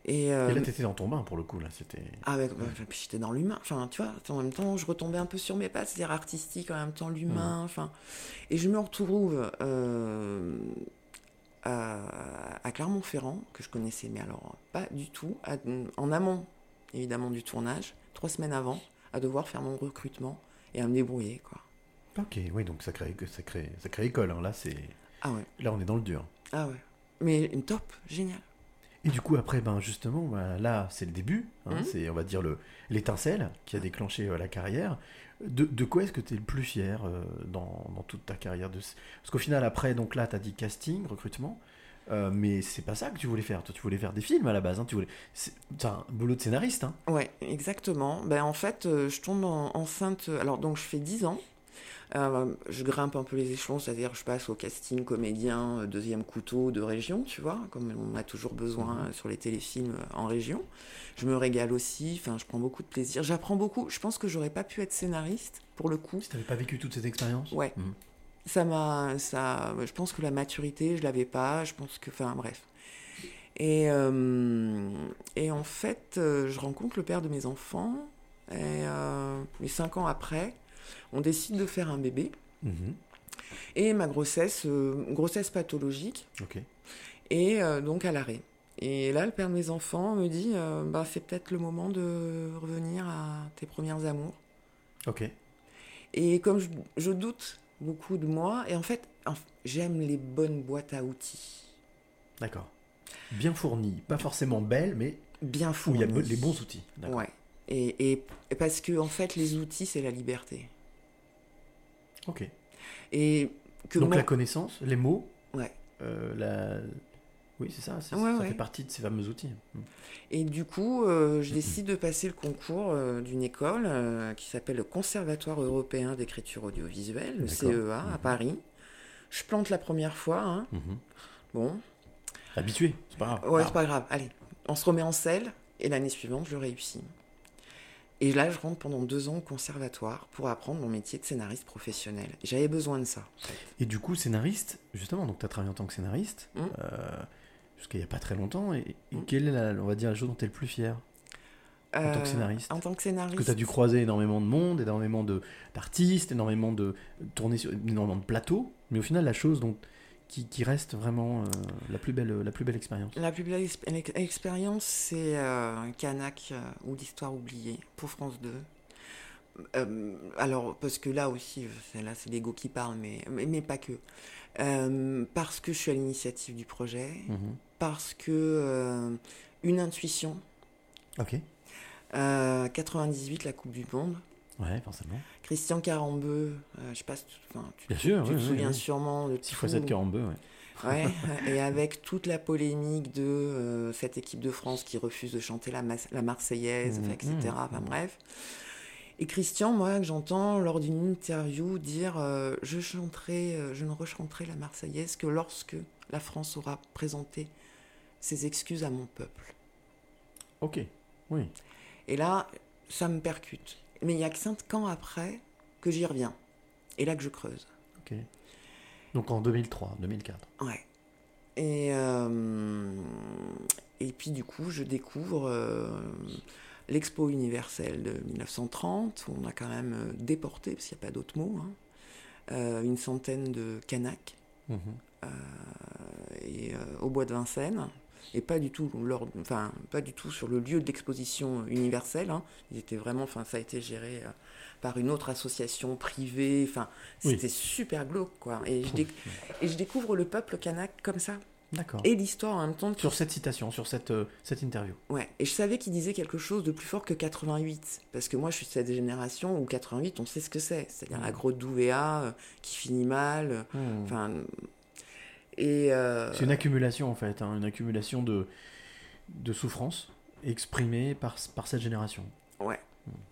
Et, euh, Et là, t'étais dans ton bain pour le coup, là. C'était. ah ouais, bah, puis j'étais dans l'humain. Enfin, tu vois, en même temps, je retombais un peu sur mes pattes, c'est-à-dire artistique, en même temps l'humain. Enfin, et je me retrouve euh, à, à Clermont-Ferrand, que je connaissais, mais alors pas du tout, à- en amont, évidemment, du tournage, trois semaines avant, à devoir faire mon recrutement et à me débrouiller, quoi. Ok, oui, donc ça crée, ça crée, ça crée école. hein. Là, c'est. Ah ouais, Là, on est dans le dur. ah ouais. Mais une top, génial. Et du coup, après, ben justement, ben, là, c'est le début. hein, Mhm. C'est, on va dire, le, l'étincelle qui a déclenché euh, la carrière. De, de quoi est-ce que tu es le plus fier euh, dans, dans toute ta carrière de... Parce qu'au final, après, donc là, tu as dit casting, recrutement. Euh, mais c'est pas ça que tu voulais faire. Toi, tu voulais faire des films à la base. Hein, tu voulais... c'est, un boulot de scénariste. Hein. Ouais, exactement. Ben, en fait, euh, je tombe en- enceinte. Alors, donc, je fais 10 ans. Euh, je grimpe un peu les échelons, c'est-à-dire je passe au casting comédien, deuxième couteau de région, tu vois, comme on a toujours besoin euh, sur les téléfilms en région. Je me régale aussi, enfin, je prends beaucoup de plaisir. J'apprends beaucoup. Je pense que j'aurais pas pu être scénariste, pour le coup. Si tu pas vécu toute cette expérience Ouais. Mhm. Ça m'a, ça, je pense que la maturité, je l'avais pas. Je pense que, enfin, bref. Et, euh, et en fait, euh, je rencontre le père de mes enfants. Et euh, cinq ans après, on décide de faire un bébé. Mhm. Et ma grossesse, euh, grossesse pathologique, et donc à l'arrêt. Et là, le père de mes enfants me dit, bah, c'est peut-être le moment de revenir à tes premières amours. Ok. Et comme je, je doute beaucoup de moi. Et en fait, j'aime les bonnes boîtes à outils. D'accord. Bien fourni, pas forcément belle, mais Bien où fournies. il y a les bons outils. Ouais. Et, et- et parce que, en fait, les outils, c'est la liberté. Ok. Et que Donc mon- la connaissance, les mots, Ouais. euh, la... Oui, c'est ça, c'est- Ouais, ça ouais. fait partie de ces fameux outils. Mm. Et du coup, euh, je décide de passer le concours euh, d'une école euh, qui s'appelle le Conservatoire européen d'écriture audiovisuelle, le. CEA, à. Paris. Je plante la première fois. hein. Mhm. Bon, Habitué, c'est pas grave. ouais, Ah. c'est pas grave. Allez, on se remet en selle. Et l'année suivante, je réussis. Et là, je rentre pendant deux ans au conservatoire pour apprendre mon métier de scénariste professionnel. J'avais besoin de ça. Et du coup, scénariste, justement, donc tu as travaillé en tant que scénariste Mm. euh, jusqu'à il n'y a pas très longtemps. Et, et Mm. quelle est, la, on va dire, la chose dont tu es le plus fier En tant que Euh, scénariste En tant que Parce scénariste. que tu as dû croiser énormément de monde, énormément de- d'artistes, énormément de tourner sur énormément de plateaux. Mais au final, la chose qui, qui reste vraiment euh, la, plus belle, la plus belle expérience. La plus belle exp- ex- expérience, c'est euh, Canac euh, ou l'histoire oubliée pour France 2. Euh, alors, parce que là aussi, c'est- là c'est l'ego qui parle, mais, mais, mais pas que. Euh, parce que je suis à l'initiative du projet, Mhm. Parce que euh, une intuition. Ok. Euh, 98, la Coupe du Monde. Ouais, forcément. Christian Carambeu, euh, je sais pas si tu, enfin, tu- Bien tu- sûr, tu oui, te oui, souviens oui. sûrement de 6 fois tout. 7 42, ouais. Ouais, et avec toute la polémique de euh, cette équipe de France qui refuse de chanter la, Marseillaise, etc. mhm. Enfin bref. Et Christian, moi, que j'entends lors d'une interview dire euh, je chanterai, euh, je ne rechanterai la Marseillaise que lorsque la France aura présenté ses excuses à mon peuple. Ok, oui. Et là, ça me percute. Mais il y a que cinq ans après que j'y reviens. Et là que je creuse. Ok. Donc en 2003, 2004. Ouais. Et, euh, et puis du coup, je découvre euh, l'Expo universelle de 1930, où on a quand même euh, déporté, parce qu'il n'y a pas d'autre mot, hein, euh, une centaine de Kanaks Mhm. et, au bois de Vincennes. Et pas du tout, lors, enfin, pas du tout sur le lieu de l'exposition universelle. hein. Ils étaient vraiment, enfin, ça a été géré euh, par une autre association privée. Enfin, Oui. c'était super glauque, quoi. Et je, déc- et je découvre le peuple kanak comme ça. D'accord. Et l'histoire en même temps. Sur cette citation, sur cette, euh, cette interview. Ouais, et je savais qu'il disait quelque chose de plus fort que 88. Parce que moi, je suis de cette génération où 88, on sait ce que c'est. C'est-à-dire Mm. la grotte d'Ouvéa euh, qui finit mal. euh, Hmm. Et. euh, C'est une accumulation en fait, hein, une accumulation de, de souffrances exprimées par, par cette génération. Ouais.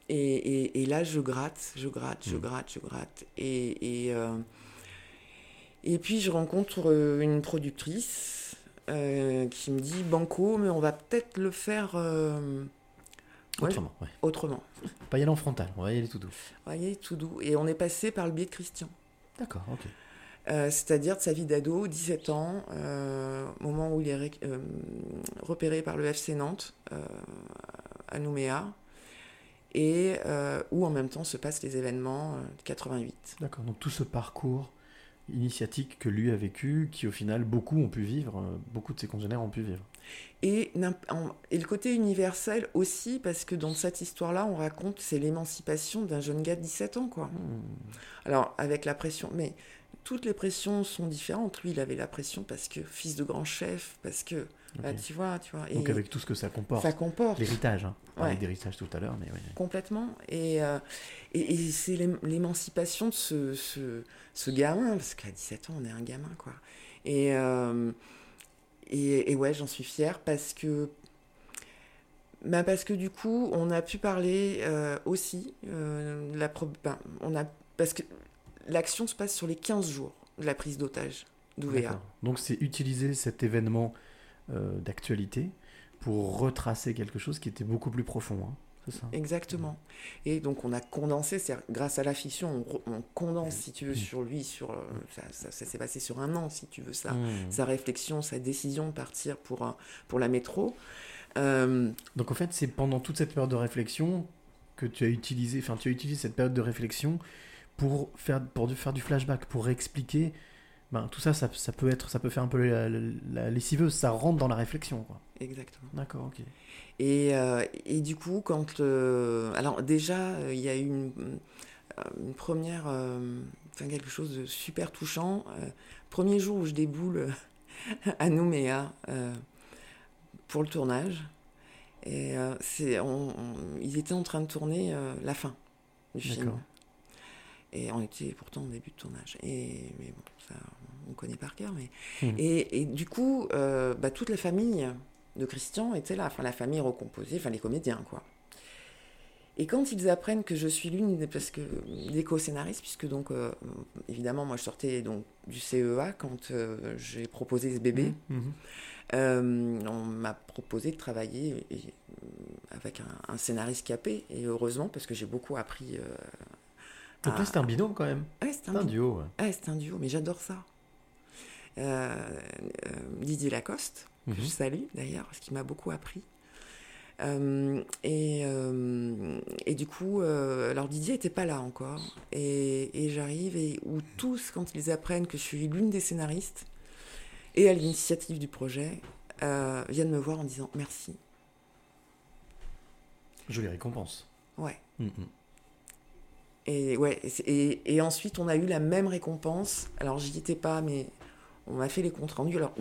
Et, et, et là, je gratte, je gratte, je Mm. gratte, je gratte. Et, et, euh, et puis, je rencontre euh, une productrice euh, qui me dit Banco, mais on va peut-être le faire ouais, Autrement, ouais. autrement. Pas y aller en frontal, on va y aller tout doux. Vous voyez, tout doux. Et on est passé par le biais de Christian. D'accord, ok. Euh, c'est-à-dire de sa vie d'ado, 17 ans, euh, au moment où il est euh, repéré par le FC Nantes euh, à Nouméa, et où en même temps se passent les événements de 88. D'accord, donc tout ce parcours initiatique que lui a vécu, qui au final beaucoup ont pu vivre, beaucoup de ses congénères ont pu vivre. Et le côté universel aussi, parce que dans cette histoire-là, on raconte, c'est l'émancipation d'un jeune gars de 17 ans, quoi. Hmm. Alors, avec la pression, mais toutes les pressions sont différentes. Lui, il avait la pression parce que fils de grand chef, parce que, bah, tu vois, tu vois. Donc avec tout ce que ça comporte. ça comporte. L'héritage, hein. On parlait Ouais. d'héritage tout à l'heure, mais oui. Complètement. Et, euh, et, et c'est l'ém- l'émancipation de ce, ce, ce gamin, parce qu'à 17 ans, on est un gamin, quoi. Et, euh, et, et ouais, j'en suis fière parce que. bah, parce que du coup, on a pu parler euh, aussi. de la pro- ben, on a, parce que l'action se passe sur les 15 jours de la prise d'otage d'Ouvéa. Donc c'est utiliser cet événement euh, d'actualité pour retracer quelque chose qui était beaucoup plus profond. hein. C'est ça? Exactement. Et donc on a condensé, grâce à la fiction, on, condense, si tu veux, sur lui, sur euh, ça, ça- ça s'est passé sur un an, si tu veux ça, Hmm. sa réflexion, sa décision de partir pour un- pour la métro. Euh, Donc en fait, c'est pendant toute cette période de réflexion que tu as utilisé, enfin tu as utilisé cette période de réflexion pour faire pour du- faire du flashback, pour expliquer. Ben, tout ça, ça, ça peut être, ça peut faire un peu la, la- la lessiveuse, ça rentre dans la réflexion. quoi. exactement. D'accord, ok. Et, euh, et du coup, quand euh, alors déjà, euh, il y a eu une, une première euh, enfin, quelque chose de super touchant. Premier jour où je déboule à Nouméa pour le tournage. Et c'est, on- on- ils étaient en train de tourner la fin du film. Et on était pourtant au début de tournage. Et mais bon, ça, on connaît par cœur. Mais Mhm. et, et du coup, euh, bah, toute la famille de Christian était là. Enfin, la famille recomposée, enfin les comédiens, quoi. Et quand ils apprennent que je suis l'une des, parce que, des co-scénaristes, puisque donc, euh, évidemment, moi je sortais donc, du CEA quand euh, j'ai proposé ce bébé, Mhm. euh, on m'a proposé de travailler et- avec un, un scénariste capé, et heureusement, parce que j'ai beaucoup appris. Donc à- là, c'est un binôme quand même. Ouais, c'est un duo. ouais. c'est un duo, mais j'adore ça. Euh, euh, Didier Lacoste, que Mhm. je salue d'ailleurs, parce qu'il m'a beaucoup appris. Euh, et, et du coup, alors Didier n'était pas là encore. Et, et j'arrive, et où tous, quand ils apprennent que je suis l'une des scénaristes, et à l'initiative du projet, viennent me voir en disant merci. Jolie récompense. Ouais. Mhm. Et, ouais, et, ensuite, on a eu la même récompense. Alors, j'y étais pas, mais on m'a fait les comptes rendus. Alors,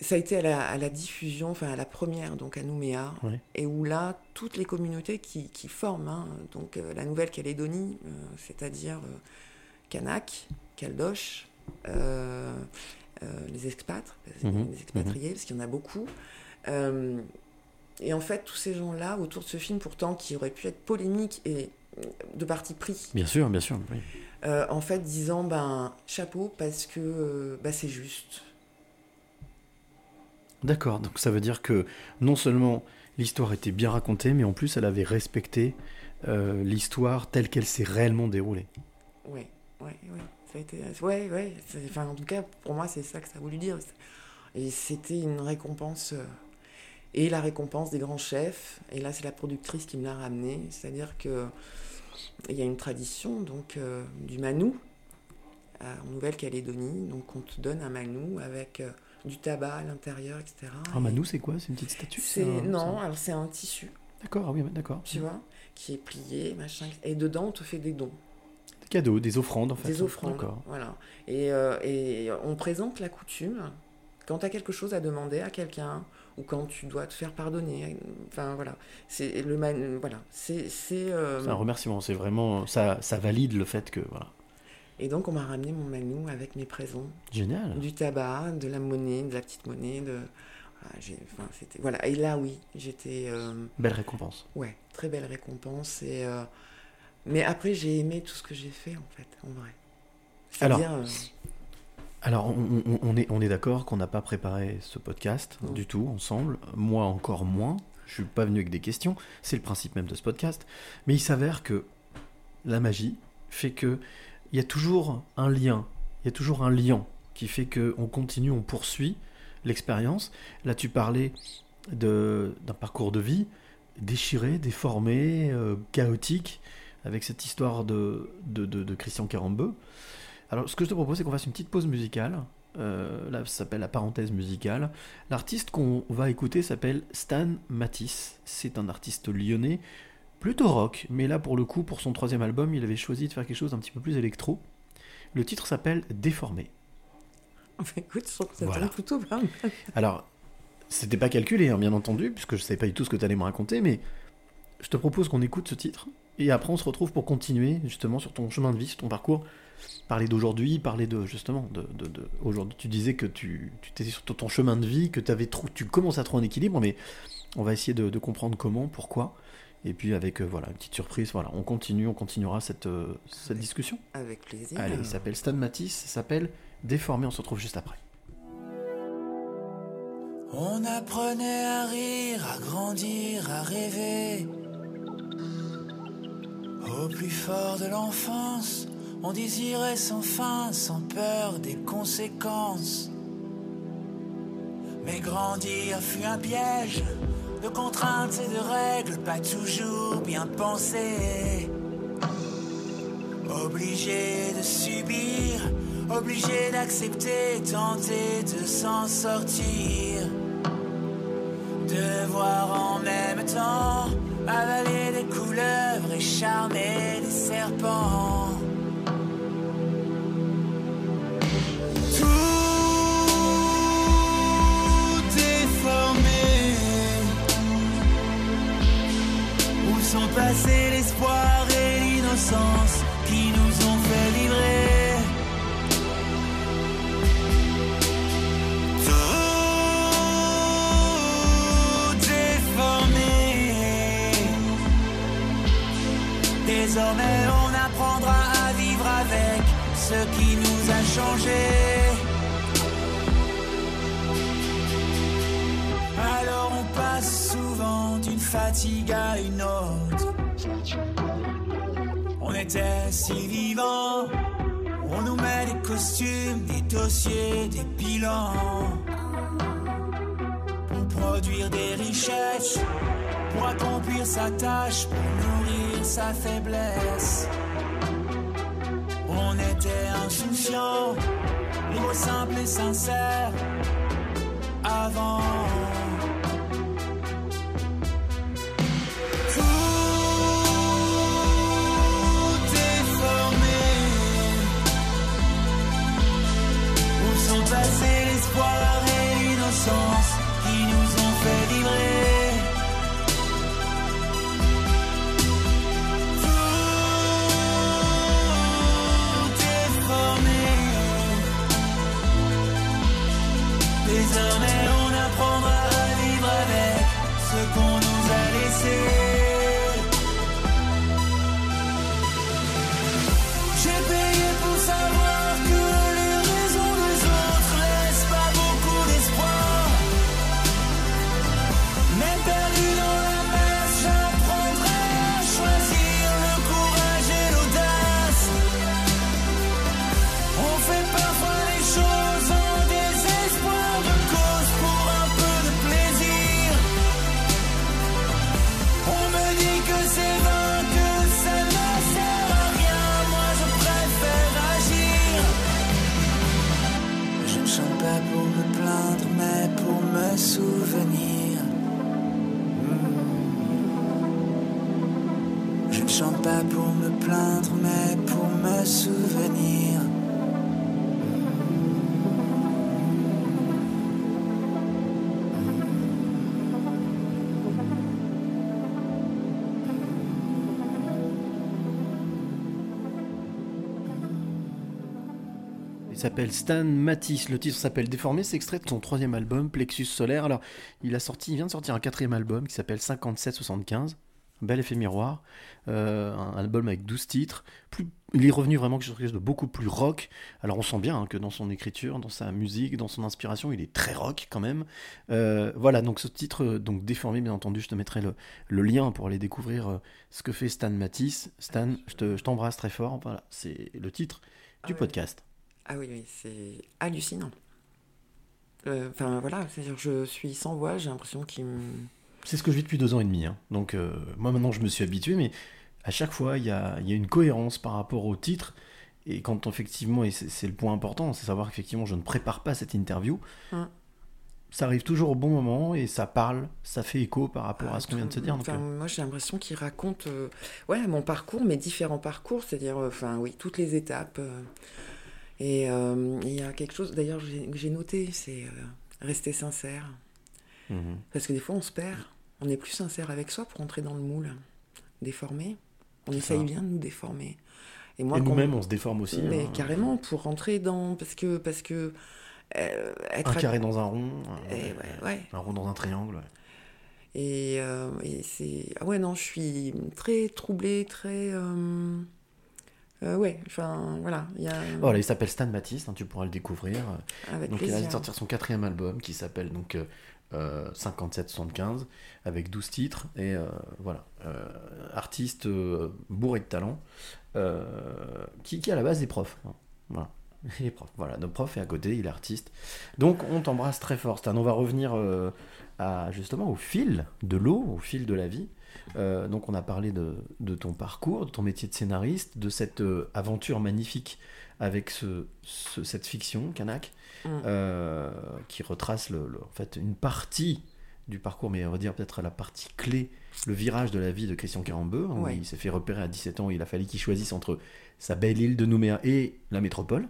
ça a été à la, à la diffusion, enfin à la première, donc à Nouméa, Ouais. et où là, toutes les communautés qui, qui forment, hein, donc euh, la Nouvelle-Calédonie, euh, c'est-à-dire euh, Kanak, Caldoche, les expats, Mhm, les expatriés, parce qu'il y en a beaucoup. Et en fait, tous ces gens-là, autour de ce film, pourtant, qui aurait pu être polémique et de parti pris, Bien sûr, bien sûr. oui. euh, en fait, disant, ben, chapeau, parce que euh, bah, c'est juste. D'accord, donc ça veut dire que non seulement l'histoire était bien racontée, mais en plus elle avait respecté euh, l'histoire telle qu'elle s'est réellement déroulée. Ouais, ouais, ouais. Ça a été, ouais, ouais. Enfin, en tout cas, pour moi, c'est ça que ça a voulu dire. Et c'était une récompense. euh, et la récompense des grands chefs. Et là, c'est la productrice qui me l'a ramené. C'est-à-dire que il y a une tradition donc euh, du manou euh, en Nouvelle-Calédonie. Donc, on te donne un manou avec euh, du tabac à l'intérieur, etc. Un manou, c'est quoi? C'est une petite statue? C'est non, alors c'est un tissu, D'accord, ah oui, d'accord. tu vois, qui est plié, machin. Et dedans, on te fait des dons. Des cadeaux, des offrandes en fait. Des offrandes. D'accord. Voilà. Et, et on présente la coutume quand tu as quelque chose à demander à quelqu'un ou quand tu dois te faire pardonner. Enfin voilà. C'est le man- voilà. C'est c'est, euh, C'est un remerciement, c'est vraiment. Ça, ça valide le fait que. Voilà. et donc on m'a ramené mon manou avec mes présents, Génial. du tabac, de la monnaie, de la petite monnaie, de voilà, j'ai- enfin, c'était voilà. Et là oui, j'étais euh, Belle récompense. ouais, très belle récompense et euh, mais après j'ai aimé tout ce que j'ai fait en fait, en vrai. Alors, euh, Alors, on, est, on est d'accord qu'on n'a pas préparé ce podcast Non. du tout ensemble. Moi, encore moins. Je suis pas venu avec des questions. C'est le principe même de ce podcast. Mais il s'avère que la magie fait que il y a toujours un lien. Il y a toujours un lien qui fait que on continue, on poursuit l'expérience. Là, tu parlais de- d'un parcours de vie déchiré, déformé, euh, chaotique, avec cette histoire de, de, de- de Christian Carambeu. Alors, ce que je te propose, c'est qu'on fasse une petite pause musicale. Euh, là, ça s'appelle la parenthèse musicale. L'artiste qu'on va écouter s'appelle Stan Matisse. C'est un artiste lyonnais, plutôt rock, mais là, pour le coup, pour son troisième album, il avait choisi de faire quelque chose d'un petit peu plus électro. Le titre s'appelle Déformé. écoute, je trouve que ça Voilà. plutôt bien. Alors, c'était pas calculé, hein, bien entendu, puisque je savais pas du tout ce que tu allais me raconter, mais je te propose qu'on écoute ce titre, et après on se retrouve pour continuer justement sur ton chemin de vie, sur ton parcours, parler d'aujourd'hui, parler de justement de, de- de- aujourd'hui. Tu disais que tu, tu étais sur ton chemin de vie, que avais trou- tu commences à trouver un équilibre, mais on va essayer de, de comprendre comment, pourquoi, et puis avec euh, voilà une petite surprise, voilà, on continue, on continuera cette, euh, cette discussion. Avec plaisir. Allez, il s'appelle Stan Matisse, ça s'appelle Déformé, on se retrouve juste après. On apprenait à rire, à grandir, à rêver. Au plus fort de l'enfance, on désirait sans fin, sans peur des conséquences. Mais grandir fut un piège de contraintes et de règles pas toujours bien pensées. Obligé de subir, obligé d'accepter, tenter de s'en sortir. Devoir en même temps avaler des couleuvres et charmer des serpents. sont passés l'espoir et l'innocence qui nous ont fait livrer. Tout. Désormais on apprendra à vivre avec ce qui nous a changés. Alors on passe souvent d'une fatigue à une autre. On était si vivants. On nous met des costumes, des dossiers, des bilans. Pour produire des richesses, pour accomplir sa tâche, pour nourrir sa faiblesse. On était insouciants, libres, simples et sincères. Avant. S'appelle Stan Matisse. Le titre s'appelle Déformé. C'est extrait de son troisième album, Plexus Solaire. Alors, il a sorti, il vient de sortir un quatrième album qui s'appelle 5775. Bel effet miroir. Euh, un album avec 12 titres. Plus, il est revenu vraiment quelque chose de beaucoup plus rock. Alors, on sent bien hein, que dans son écriture, dans sa musique, dans son inspiration, il est très rock quand même. Euh, voilà, donc ce titre, donc Déformé, bien entendu, je te mettrai le, le lien pour aller découvrir euh, ce que fait Stan Matisse. Stan, je te- je t'embrasse très fort. Voilà, c'est le titre du ouais. podcast. Ah oui, oui, c'est hallucinant. Euh, Enfin voilà, c'est-à-dire je suis sans voix, j'ai l'impression qu'il me... C'est ce que je vis depuis deux ans et demi. hein. Donc euh, moi maintenant je me suis habitué, mais à chaque fois il y a, il y a une cohérence par rapport au titre. Et quand effectivement, et c'est le point important, c'est savoir qu'effectivement je ne prépare pas cette interview, Hum. ça arrive toujours au bon moment et ça parle, ça fait écho par rapport à ce qu'on vient de se dire. donc, euh, moi j'ai l'impression qu'il raconte ouais, mon parcours, mes différents parcours, c'est-à-dire enfin oui, toutes les étapes. Et euh, il y a quelque chose, d'ailleurs que j'ai noté, c'est euh, rester sincère. mhm. Parce que des fois on se perd, on est plus sincère avec soi pour entrer dans le moule, déformé. On essaye ça. bien de nous déformer. Et quand- nous-mêmes, on se déforme aussi, Mais hein. carrément, pour rentrer dans. Parce que. Parce que euh, être un à- carré dans un rond, un, Eh ouais, ouais. un rond dans un triangle. ouais. Et, euh, et c'est. Ah ouais, non, je suis très troublée, très. euh, euh, ouais, enfin, voilà. Il y a... Voilà, il s'appelle Stan Matisse, hein, tu pourras le découvrir. Avec donc il plaisir. a sortir son quatrième album qui s'appelle donc euh, euh, 57-75 avec 12 titres et euh, voilà, Euh, artiste bourré de talent qui, qui à la base est prof. hein. Voilà. Il est prof. Voilà, notre prof est à côté, il est artiste. Donc on t'embrasse très fort, Stan. On va revenir à, justement au fil de l'eau, au fil de la vie. Euh, donc on a parlé de, de ton parcours, de ton métier de scénariste, de cette euh, aventure magnifique avec ce, ce- cette fiction, Kanak, Mm. euh, qui retrace le, le- en fait une partie du parcours, mais on va dire peut-être la partie clé, le virage de la vie de Christian Carambeu. où Ouais. Il s'est fait repérer à 17 ans, il a fallu qu'il choisisse entre sa belle île de Nouméa et la métropole.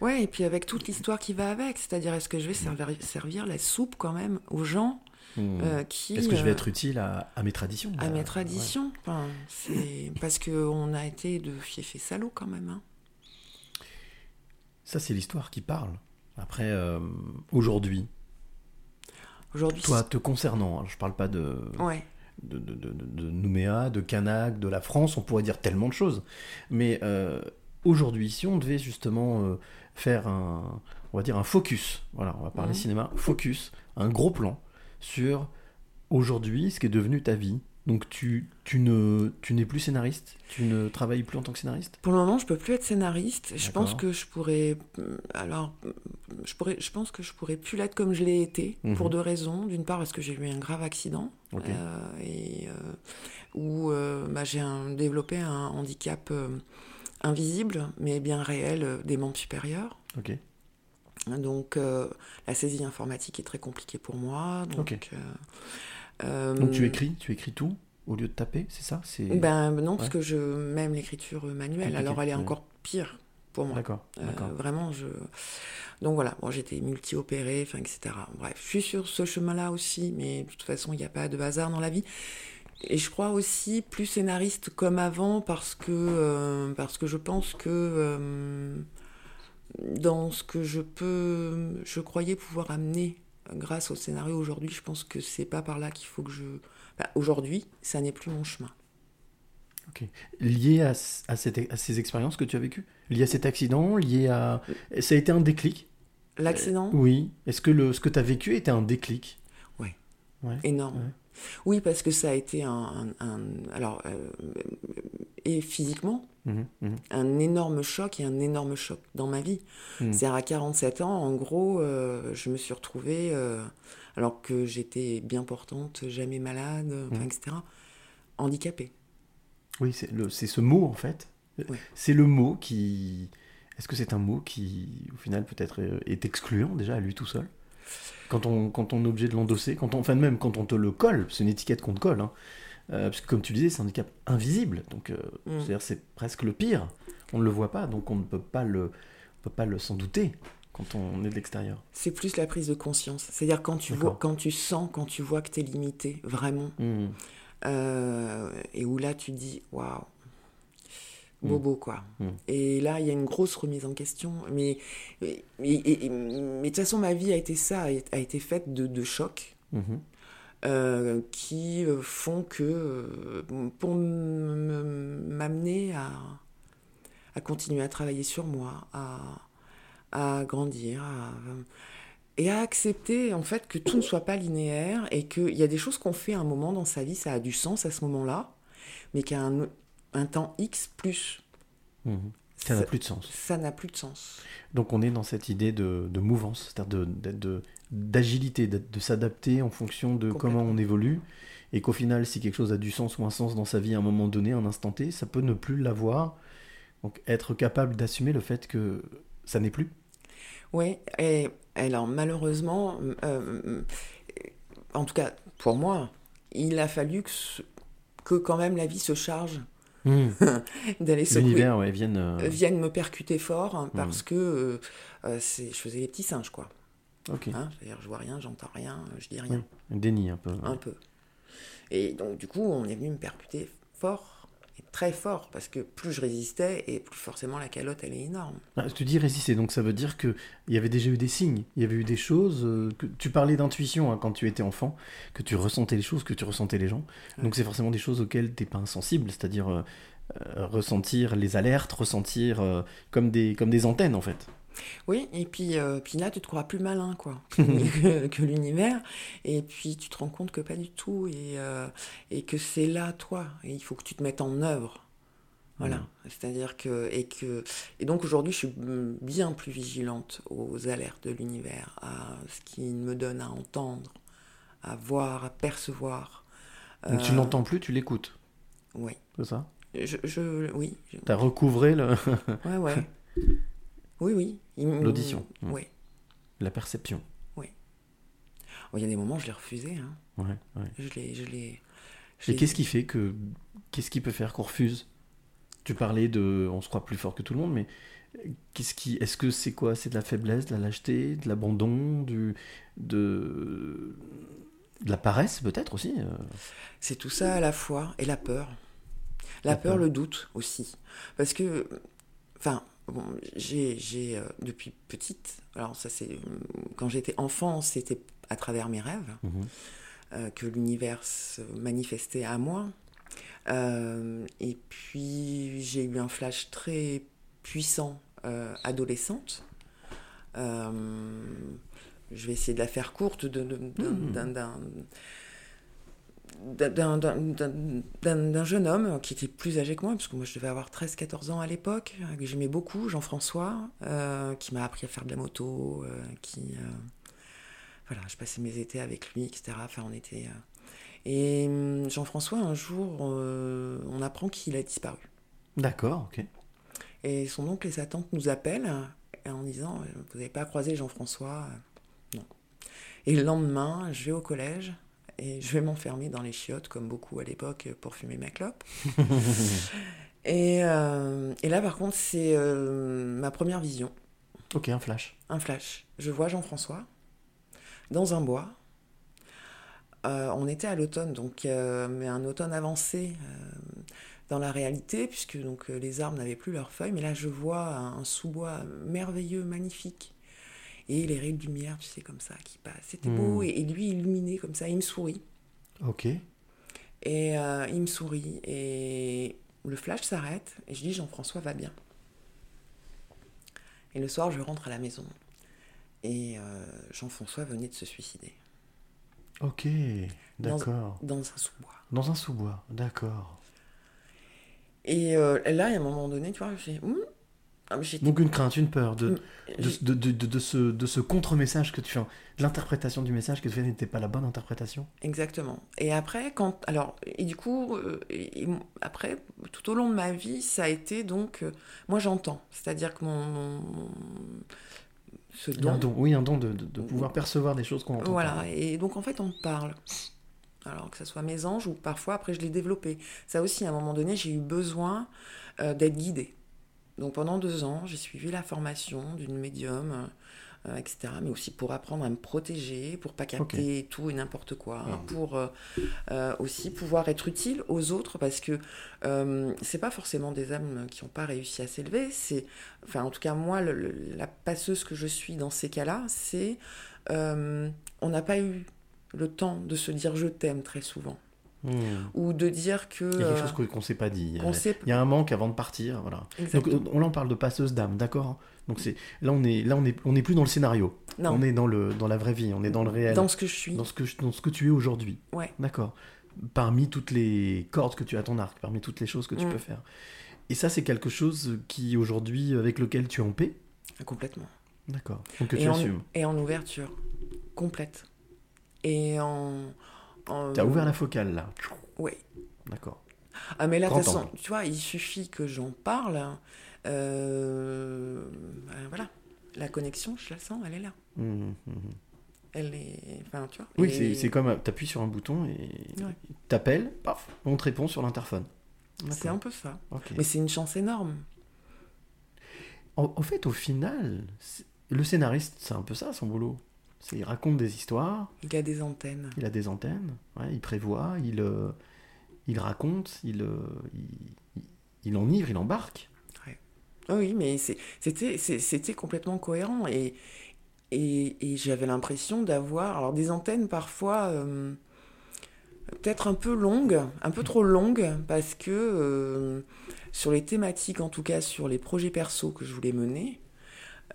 Ouais, et puis avec toute l'histoire qui va avec, c'est-à-dire est-ce que je vais servir la soupe quand même aux gens Hmm. euh, qui. Est-ce que je vais euh, être utile à, à mes traditions À Bah, mes ouais. traditions. Enfin, c'est parce qu'on a été de fief et salaud quand même. hein. Ça, c'est l'histoire qui parle. Après, euh, aujourd'hui, Aujourd'hui, toi, te concernant, hein, je parle pas de. Ouais. de, de, de, de Nouméa, de Canac, de la France, on pourrait dire tellement de choses. Mais euh, aujourd'hui, si on devait justement euh, faire un, on va dire un focus, voilà, on va parler Mhm. cinéma, focus, un gros plan sur aujourd'hui ce qui est devenu ta vie. Donc tu, tu ne tu n'es plus scénariste, tu ne travailles plus en tant que scénariste? Pour le moment, je peux plus être scénariste. Je pense que je pourrais. Alors, je pourrais. Je pense que je pourrais plus l'être comme je l'ai été Mhm. pour deux raisons. D'une part, parce que j'ai eu un grave accident Ok. euh, et euh, où euh, bah, j'ai développé un handicap invisible mais bien réel des membres supérieurs. Ok. Donc, euh, la saisie informatique est très compliquée pour moi. Donc, euh, euh, Donc tu écris, tu écris tout au lieu de taper, c'est ça? C'est Ben non, parce que je même l'écriture manuelle, alors elle est ouais. encore pire pour moi. D'accord, Euh, vraiment, je. Donc voilà, bon, j'étais multi-opérée, enfin, etc. Bref, je suis sur ce chemin-là aussi, mais de toute façon, il n'y a pas de hasard dans la vie. Et je crois aussi plus scénariste comme avant parce que, euh, parce que je pense que euh, dans ce que je peux, je croyais pouvoir amener grâce au scénario aujourd'hui, je pense que c'est pas par là qu'il faut que je. Bah, aujourd'hui, ça n'est plus mon chemin. Ok. Lié à, à, cette- à ces expériences que tu as vécues? Lié à cet accident? Lié à... Ça a été un déclic? L'accident? Euh, Oui. Est-ce que le, ce que tu as vécu était un déclic? Ouais. Ouais. Énorme. Ouais. Oui, parce que ça a été un. un- un- alors, euh, et physiquement, Mhm, mhm. un énorme choc et un énorme choc dans ma vie. Mhm. C'est-à-dire, à 47 ans, en gros, euh, je me suis retrouvée, euh, alors que j'étais bien portante, jamais malade, enfin, etc., handicapée. Oui, c'est le- c'est ce mot en fait. Oui. C'est le mot qui. Est-ce que c'est un mot qui, au final, peut-être est excluant déjà à lui tout seul? Quand on, quand on est obligé de l'endosser, quand on, enfin même quand on te le colle, c'est une étiquette qu'on te colle, hein. Euh, parce que comme tu disais, c'est un handicap invisible, donc euh, Mm. c'est-à-dire c'est presque le pire. On ne le voit pas, donc on ne peut pas le, on peut pas le s'en douter quand on est de l'extérieur. C'est plus la prise de conscience. C'est-à-dire quand tu vois, quand tu sens, quand tu vois que tu es limité, vraiment. Mm. Euh, et où là, tu te dis, waouh. Bobo, quoi. Mm. Et là, il y a une grosse remise en question. Mais, mais, de toute façon, ma vie a été ça, a été faite de, de chocs. Mhm. euh, qui euh, font que euh, pour m'amener à, à continuer à travailler sur moi, à, à grandir, à- et à accepter en fait que tout ne soit pas linéaire et qu'il y a des choses qu'on fait à un moment dans sa vie, ça a du sens à ce moment-là, mais qu'à un, un temps X plus, Mhm. Ça n'a plus de sens. ça n'a plus de sens. Donc on est dans cette idée de, de mouvance, c'est-à-dire de- d'être de- d'agilité, d'être- de s'adapter en fonction de comment on évolue, et qu'au final, si quelque chose a du sens ou un sens dans sa vie à un moment donné, un instant T, ça peut ne plus l'avoir. Donc être capable d'assumer le fait que ça n'est plus. Oui, et alors malheureusement, euh, en tout cas pour moi, il a fallu que, que quand même la vie se charge Hmm. d'aller secouer, ouais, vienne, euh, euh, vienne me percuter fort hein, parce que euh, euh, c'est, je faisais les petits singes quoi. Ok. Hein, c'est-à-dire je vois rien, j'entends rien, je dis rien, un déni un peu. un peu. Et donc du coup on est venu me percuter fort et très fort parce que plus je résistais et plus forcément la calotte elle est énorme. Ah, tu dis résister, donc ça veut dire que il y avait déjà eu des signes, il y avait eu des choses. euh, que tu parlais d'intuition hein, quand tu étais enfant, que tu ressentais les choses, que tu ressentais les gens. Donc c'est forcément des choses auxquelles t'es pas insensible, c'est-à-dire euh, euh, ressentir les alertes, ressentir comme des comme des antennes en fait. Oui, et puis, euh, puis là, tu te crois plus malin, quoi, que, que l'univers. Et puis, tu te rends compte que pas du tout, et, euh, et que c'est là, toi, et il faut que tu te mettes en œuvre. Voilà, Mhm. c'est-à-dire que et que et donc aujourd'hui, je suis mm, bien plus vigilante aux alertes de l'univers, à ce qu'il me donne à entendre, à voir, à percevoir. Donc tu Euh, n'entends plus, tu l'écoutes. Oui. C'est ça? Je, je oui. T'as recouvré le... Ouais, ouais. Oui, oui. Il l'audition. Oui. La perception. Oui. Il y a des moments, je l'ai refusé. Hein. Ouais, ouais. Je l'ai, je l'ai. Et qu'est-ce qui fait que. Qu'est-ce qui peut faire qu'on refuse? Tu parlais de. On se croit plus fort que tout le monde, mais. Qu'est-ce qui. Est-ce que c'est quoi? C'est de la faiblesse, de la lâcheté, de l'abandon, du. de. de la paresse peut-être aussi euh? C'est tout ça à la fois et la peur. La, La peur, peur. le doute aussi. Parce que, enfin, bon, j'ai, euh, depuis petite, alors ça c'est, quand j'étais enfant, c'était à travers mes rêves. Mhm. euh, que l'univers se manifestait à moi. Euh, et puis j'ai eu un flash très puissant euh, adolescente. Je vais essayer de la faire courte de- de- d'un-. D'un- jeune homme qui était plus âgé que moi, parce que moi je devais avoir 13-14 ans à l'époque, euh, que j'aimais beaucoup, Jean-François, euh, qui m'a appris à faire de la moto, euh, qui... euh, voilà, je passais mes étés avec lui, etc. Enfin, on était... euh, Et hum, Jean-François, un jour, euh, on apprend qu'il a disparu. D'accord, ok. Et son oncle et sa tante nous appellent euh, en disant euh, Vous n'avez pas croisé Jean-François Euh, Non. Et le lendemain, je vais au collège et je vais m'enfermer dans les chiottes, comme beaucoup à l'époque, pour fumer ma clope. et, euh, et là, par contre, c'est euh, ma première vision. Ok, un flash. Un flash. Je vois Jean-François dans un bois. Euh, on était à l'automne, donc mais un automne avancé dans la réalité, puisque donc les arbres n'avaient plus leurs feuilles. Mais là, je vois un, un sous-bois merveilleux, magnifique, et les rayons de lumière, tu sais, comme ça, qui passent. C'était beau, Hmm. et, et lui illuminé comme ça, il me sourit. Ok. Et euh, il me sourit, et le flash s'arrête, et je dis Jean-François va bien. Et le soir, je rentre à la maison, et euh, Jean-François venait de se suicider. Ok, d'accord. Dans, un sous-bois. Dans un sous-bois, d'accord. Et euh, là, à un moment donné, tu vois, j'ai. Hum Ah, Donc une crainte, une peur de, Mm. de, de, de- de- de ce, de ce contre-message que tu fais, de l'interprétation du message que tu fais n'était pas la bonne interprétation. Exactement. Et après, quand. Alors, et du coup, euh, et- après, tout au long de ma vie, ça a été donc. euh, moi, j'entends. C'est-à-dire que mon. mon- mon- ce Il y a un don. don, oui, un don de, de- de pouvoir percevoir des choses qu'on entend. Voilà. Et donc, en fait, on parle. Alors, que ce soit mes anges ou parfois, après, je l'ai développé. Ça aussi, à un moment donné, j'ai eu besoin euh, d'être guidée. Donc, pendant deux ans, j'ai suivi la formation d'une médium. euh, etc. Mais aussi pour apprendre à me protéger, pour pas capter tout et n'importe quoi, Ah. pour euh, euh, aussi pouvoir être utile aux autres, parce que c'est pas forcément des âmes qui n'ont pas réussi à s'élever. C'est, enfin, en tout cas moi, le- le- la passeuse que je suis dans ces cas-là, c'est on n'a pas eu le temps de se dire je t'aime très souvent, Hmm. ou de dire que Il y a quelque euh, chose qu'on ne s'est pas dit. Il y a- qu'on sait- Il y a un manque avant de partir, voilà. Donc on, là on parle de passeuse d'âme, d'accord hein. Donc c'est là on est là on est on n'est plus dans le scénario. Non. On est dans le dans la vraie vie, on est dans le réel. Dans ce que je suis. Dans ce que je- dans ce que tu es aujourd'hui. Ouais. D'accord. Parmi toutes les cordes que tu as à ton arc, parmi toutes les choses que tu Mm. peux faire. Et ça c'est quelque chose qui aujourd'hui avec lequel tu es en paix? complètement. D'accord. Donc que et tu en, assumes. Et en ouverture complète. Et en. En- Tu as ouvert la focale là. Oui. D'accord. Ah, mais là, façon, tu vois, il suffit que j'en parle. euh, ben voilà. La connexion, je la sens, elle est là. Mhm, mhm. Elle est. Enfin, tu vois. Oui, et- c'est- comme tu appuies sur un bouton et Ouais. t'appelles, paf, on te répond sur l'interphone. C'est un peu ça. Mais c'est une chance énorme. En, en fait, au final, le scénariste, c'est un peu ça son boulot. Il raconte des histoires, Il a des antennes. il a des antennes, ouais, il prévoit, il, euh, il raconte, il, euh, il, il- il enivre, il embarque. Ah Oui, mais c'était complètement cohérent. Et, et, et j'avais l'impression d'avoir. Alors, des antennes parfois. euh, Peut-être un peu longues, un peu trop longues, parce que sur les thématiques, en tout cas sur les projets perso que je voulais mener,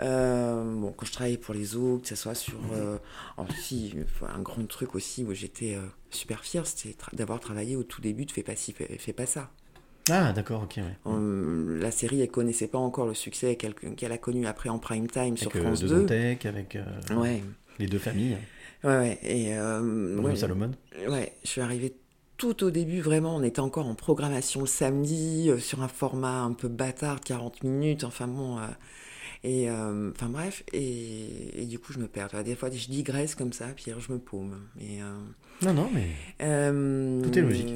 euh, bon, quand je travaillais pour les autres, que ce soit sur. euh, aussi, enfin, un grand truc aussi où j'étais euh, super fière, c'était tra- d'avoir travaillé au tout début de Fais pas ci, fais, fais pas ça. Ah, d'accord, ok, ouais. Euh, la série, elle connaissait pas encore le succès qu'elle a connu après en prime time sur Avec euh, France deux 2. Antec, avec euh, Ouais. les deux familles. Ouais, ouais. Et, euh, ouais, Salomon. Ouais, je suis arrivée tout au début, vraiment, on était encore en programmation le samedi, euh, sur un format un peu bâtard, de 40 minutes, enfin bon. Et euh, enfin bref, et, et du coup, je me perds. Des fois, je digresse comme ça, puis je me paume. Et, euh, Non, non, mais euh, Tout est logique.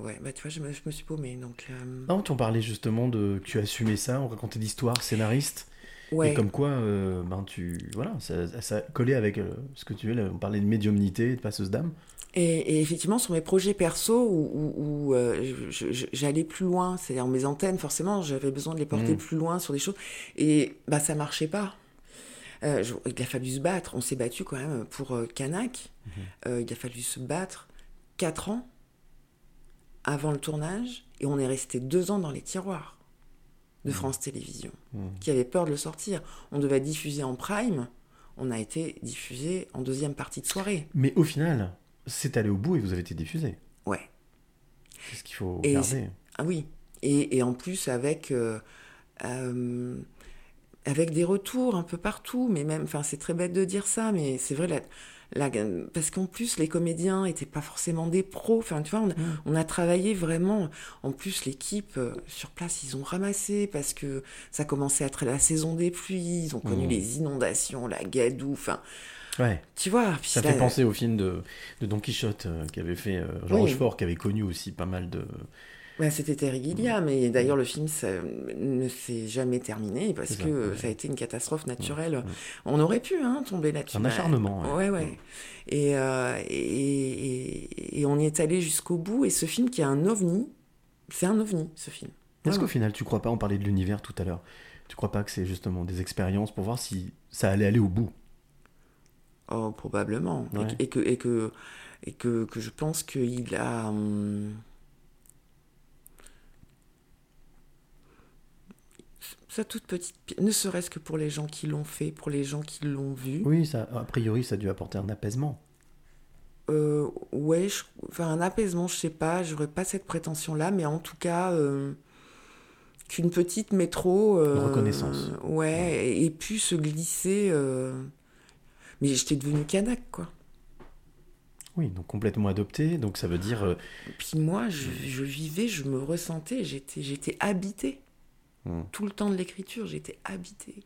ouais, bah tu vois, je me, je me suis paumée. Donc, non, tu en parlais justement de que tu assumais ça, on racontait l'histoire, scénariste. Ouais. Et comme quoi, euh, ben tu voilà, ça, ça collait avec euh, ce que tu veux. là, On parlait de médiumnité, de passeuse d'âme. Et, et effectivement, sur mes projets perso, où, où- où, euh, j'allais plus loin, c'est-à-dire mes antennes, forcément, j'avais besoin de les porter Mm. plus loin sur des choses, et bah ça marchait pas. Euh, je- il a fallu se battre. On s'est battu quand même pour euh, Canac. Mhm. Euh, il a fallu se battre 4 ans avant le tournage et on est resté 2 ans dans les tiroirs de France Télévisions Mhm. qui avait peur de le sortir. On devait diffuser en prime. On a été diffusé en deuxième partie de soirée. Mais au final, c'est allé au bout et vous avez été diffusé. Ouais. C'est ce qu'il faut Et garder. Ah oui. Et, et en plus avec euh, euh, avec des retours un peu partout, mais même, enfin c'est très bête de dire ça, mais c'est vrai la, la- parce qu'en plus les comédiens étaient pas forcément des pros. Enfin tu vois, on, a- on a travaillé vraiment. En plus l'équipe euh, sur place ils ont ramassé parce que ça commençait à être la saison des pluies. Ils ont connu Mmh. les inondations, la gadoue. Enfin Ouais. tu vois. puis Ça là- fait penser au film de, de Don Quichotte euh, qu'avait fait euh, Jean Oui. Rochefort, qui avait connu aussi pas mal de. Ouais, c'était Terry Gilliam, et d'ailleurs le film ça ne s'est jamais terminé parce ça, que ouais. ça a été une catastrophe naturelle. On aurait pu hein, tomber là-dessus. Un acharnement, Ouais, ouais. ouais. Et, euh, et, et- et on y est allé jusqu'au bout, et ce film qui est un ovni, c'est un ovni ce film. Est-ce qu'au final, tu crois pas, on parlait de l'univers tout à l'heure, tu crois pas que c'est justement des expériences pour voir si ça allait aller au bout? Oh, probablement. Et Ouais. que- Et, que, et, que, et que, que je pense qu'il a. hum, Sa toute petite. Ne serait-ce que pour les gens qui l'ont fait, pour les gens qui l'ont vu. Oui, ça, a priori, ça a dû apporter un apaisement. Euh, ouais, je- enfin un apaisement, je sais pas, j'aurais pas cette prétention-là, mais en tout cas euh, qu'une petite métro, euh, Reconnaissance. ouais, ait pu se glisser. Mais j'étais devenue Canac, quoi. Oui, donc complètement adopté, donc ça veut dire. euh, Puis moi, je, je vivais, je me ressentais, j'étais, j'étais habitée. Hmm. Tout le temps de l'écriture, j'étais habitée.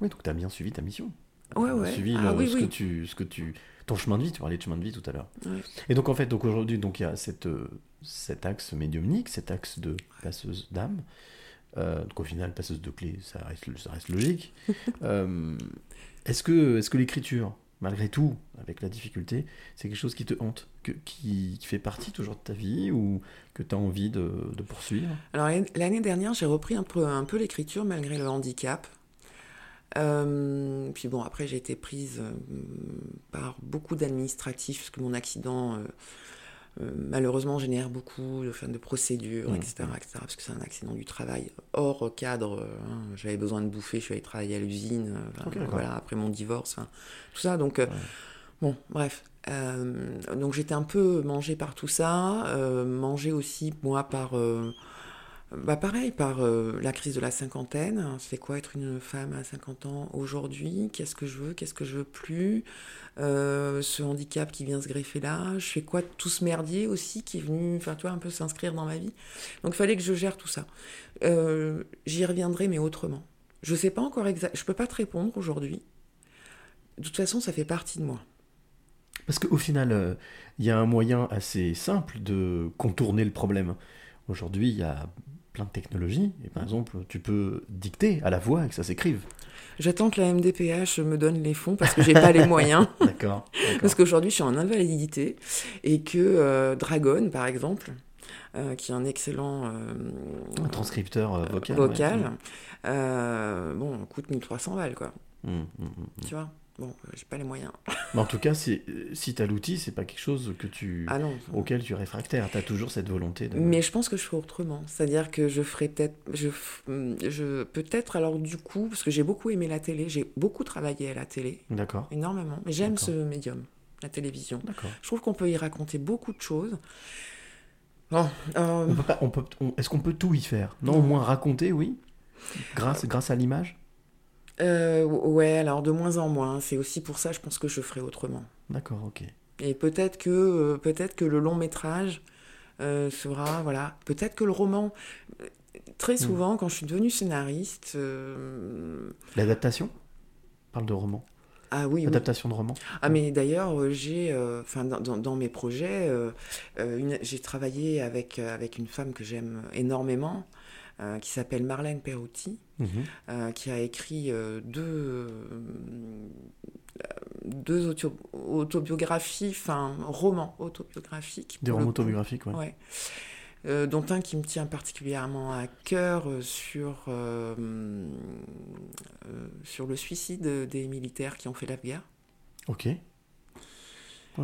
Oui, donc tu as bien suivi ta mission. Ouais, ouais. Suivi Ah le- oui, ce, oui. Que tu, ce que tu. Ton chemin de vie, tu parlais de chemin de vie tout à l'heure. Ouais. Et donc en fait, donc aujourd'hui, donc il y a cette, euh, cet axe médiumnique, cet axe de passeuse d'âme. Euh, donc au final, passeuse de clé, ça reste, ça reste logique. Euh, est-ce que, l'écriture, malgré tout, avec la difficulté, c'est quelque chose qui te hante, qui, fait partie toujours de ta vie ou que tu as envie de, poursuivre? Alors l'année- dernière, j'ai repris un peu, l'écriture malgré le handicap. Euh, puis bon, après j'ai été prise euh, par beaucoup d'administratifs parce que mon accident euh, malheureusement génère beaucoup de, de procédures, Mmh, etc., etc., parce que c'est un accident du travail hors cadre. euh, hein. J'avais besoin de bouffer, je suis allée travailler à l'usine, euh, voilà, après mon divorce, tout ça. Donc euh, Bon, bref. Euh, donc j'étais un peu mangée par tout ça, euh, mangée aussi, moi, par... bah pareil, par euh, la crise de la cinquantaine. C'est quoi être une femme à 50 ans aujourd'hui? Qu'est-ce que je veux? Qu'est-ce que je veux plus? Euh, Ce handicap qui vient se greffer là. Je fais quoi tout ce merdier aussi qui est venu, faire toi, un peu s'inscrire dans ma vie? Donc il fallait que je gère tout ça. Euh, J'y reviendrai, mais autrement. Je sais pas encore exact. Je peux pas te répondre aujourd'hui. De toute façon, ça fait partie de moi. Parce qu'au final, il y a un moyen assez simple de contourner le problème. Aujourd'hui, il y a plein de technologies, et par exemple, tu peux dicter à la voix et que ça s'écrive. J'attends que la MDPH me donne les fonds parce que j'ai pas les moyens. D'accord. Parce qu'aujourd'hui, je suis en invalidité et que euh, Dragon, par exemple, euh, qui est un excellent euh, Un transcripteur vocal. vocal, ouais. bon, coûte 1300 balles, quoi. Mm, mm, mm, mm. Tu vois? Bon, euh, j'ai pas les moyens. Mais en tout cas, euh, si tu as l'outil, c'est pas quelque chose que tu, Ah non. auquel tu es réfractaire. Tu as toujours cette volonté de. Mais je pense que je ferai autrement. C'est-à-dire que je ferai peut-être. Je, f- je, peut-être, alors du coup, parce que j'ai beaucoup aimé la télé, j'ai beaucoup travaillé à la télé. D'accord. Énormément. Mais j'aime ce médium, la télévision. D'accord. Je trouve qu'on peut y raconter beaucoup de choses. Bon, euh, On peut peut- Est-ce qu'on peut tout y faire? Non, au moins raconter, oui? Grâce, grâce à l'image? Euh, ouais, alors de moins en moins. C'est aussi pour ça, je pense que je ferai autrement. D'accord, ok. Et peut-être que, euh, peut-être que le long métrage euh, sera, voilà, peut-être que le roman. Très souvent, quand je suis devenue scénariste, euh, L'adaptation Parle de roman. ah oui, oui. Adaptation de roman Ah mais d'ailleurs j'ai, enfin dans, dans- dans mes projets, euh, j'ai travaillé avec avec une femme que j'aime énormément, euh, qui s'appelle Marlène Perotti, Mhm. euh, qui a écrit euh, deux euh, deux auto- autobiographies, enfin romans autobiographiques. Des romans autobiographiques, ouais. Ouais. euh, dont un qui me tient particulièrement à cœur euh, sur, euh, sur le suicide des militaires qui ont fait la guerre. Ok. Ouais,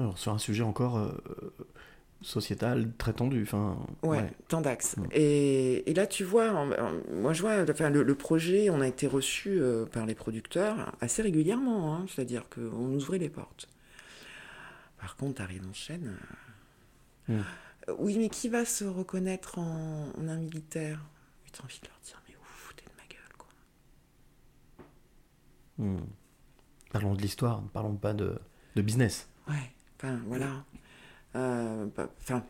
alors, sur un sujet encore sociétal très tendu. Enfin, Ouais, tant d'axes. Mm. Et, et là, tu vois, en- en- moi, je vois, enfin, le, le projet, on a été reçu euh, par les producteurs assez régulièrement, hein, c'est-à-dire qu'on nous ouvrait les portes. Par contre, t'arrives en chaîne. euh, oui, mais qui va se reconnaître en, en un militaire? T'as envie de leur dire, mais vous vous foutez de ma gueule, quoi. Hmm. Parlons de l'histoire, ne parlons pas de, de business. Ouais, enfin, voilà. Euh, bah, Enfin.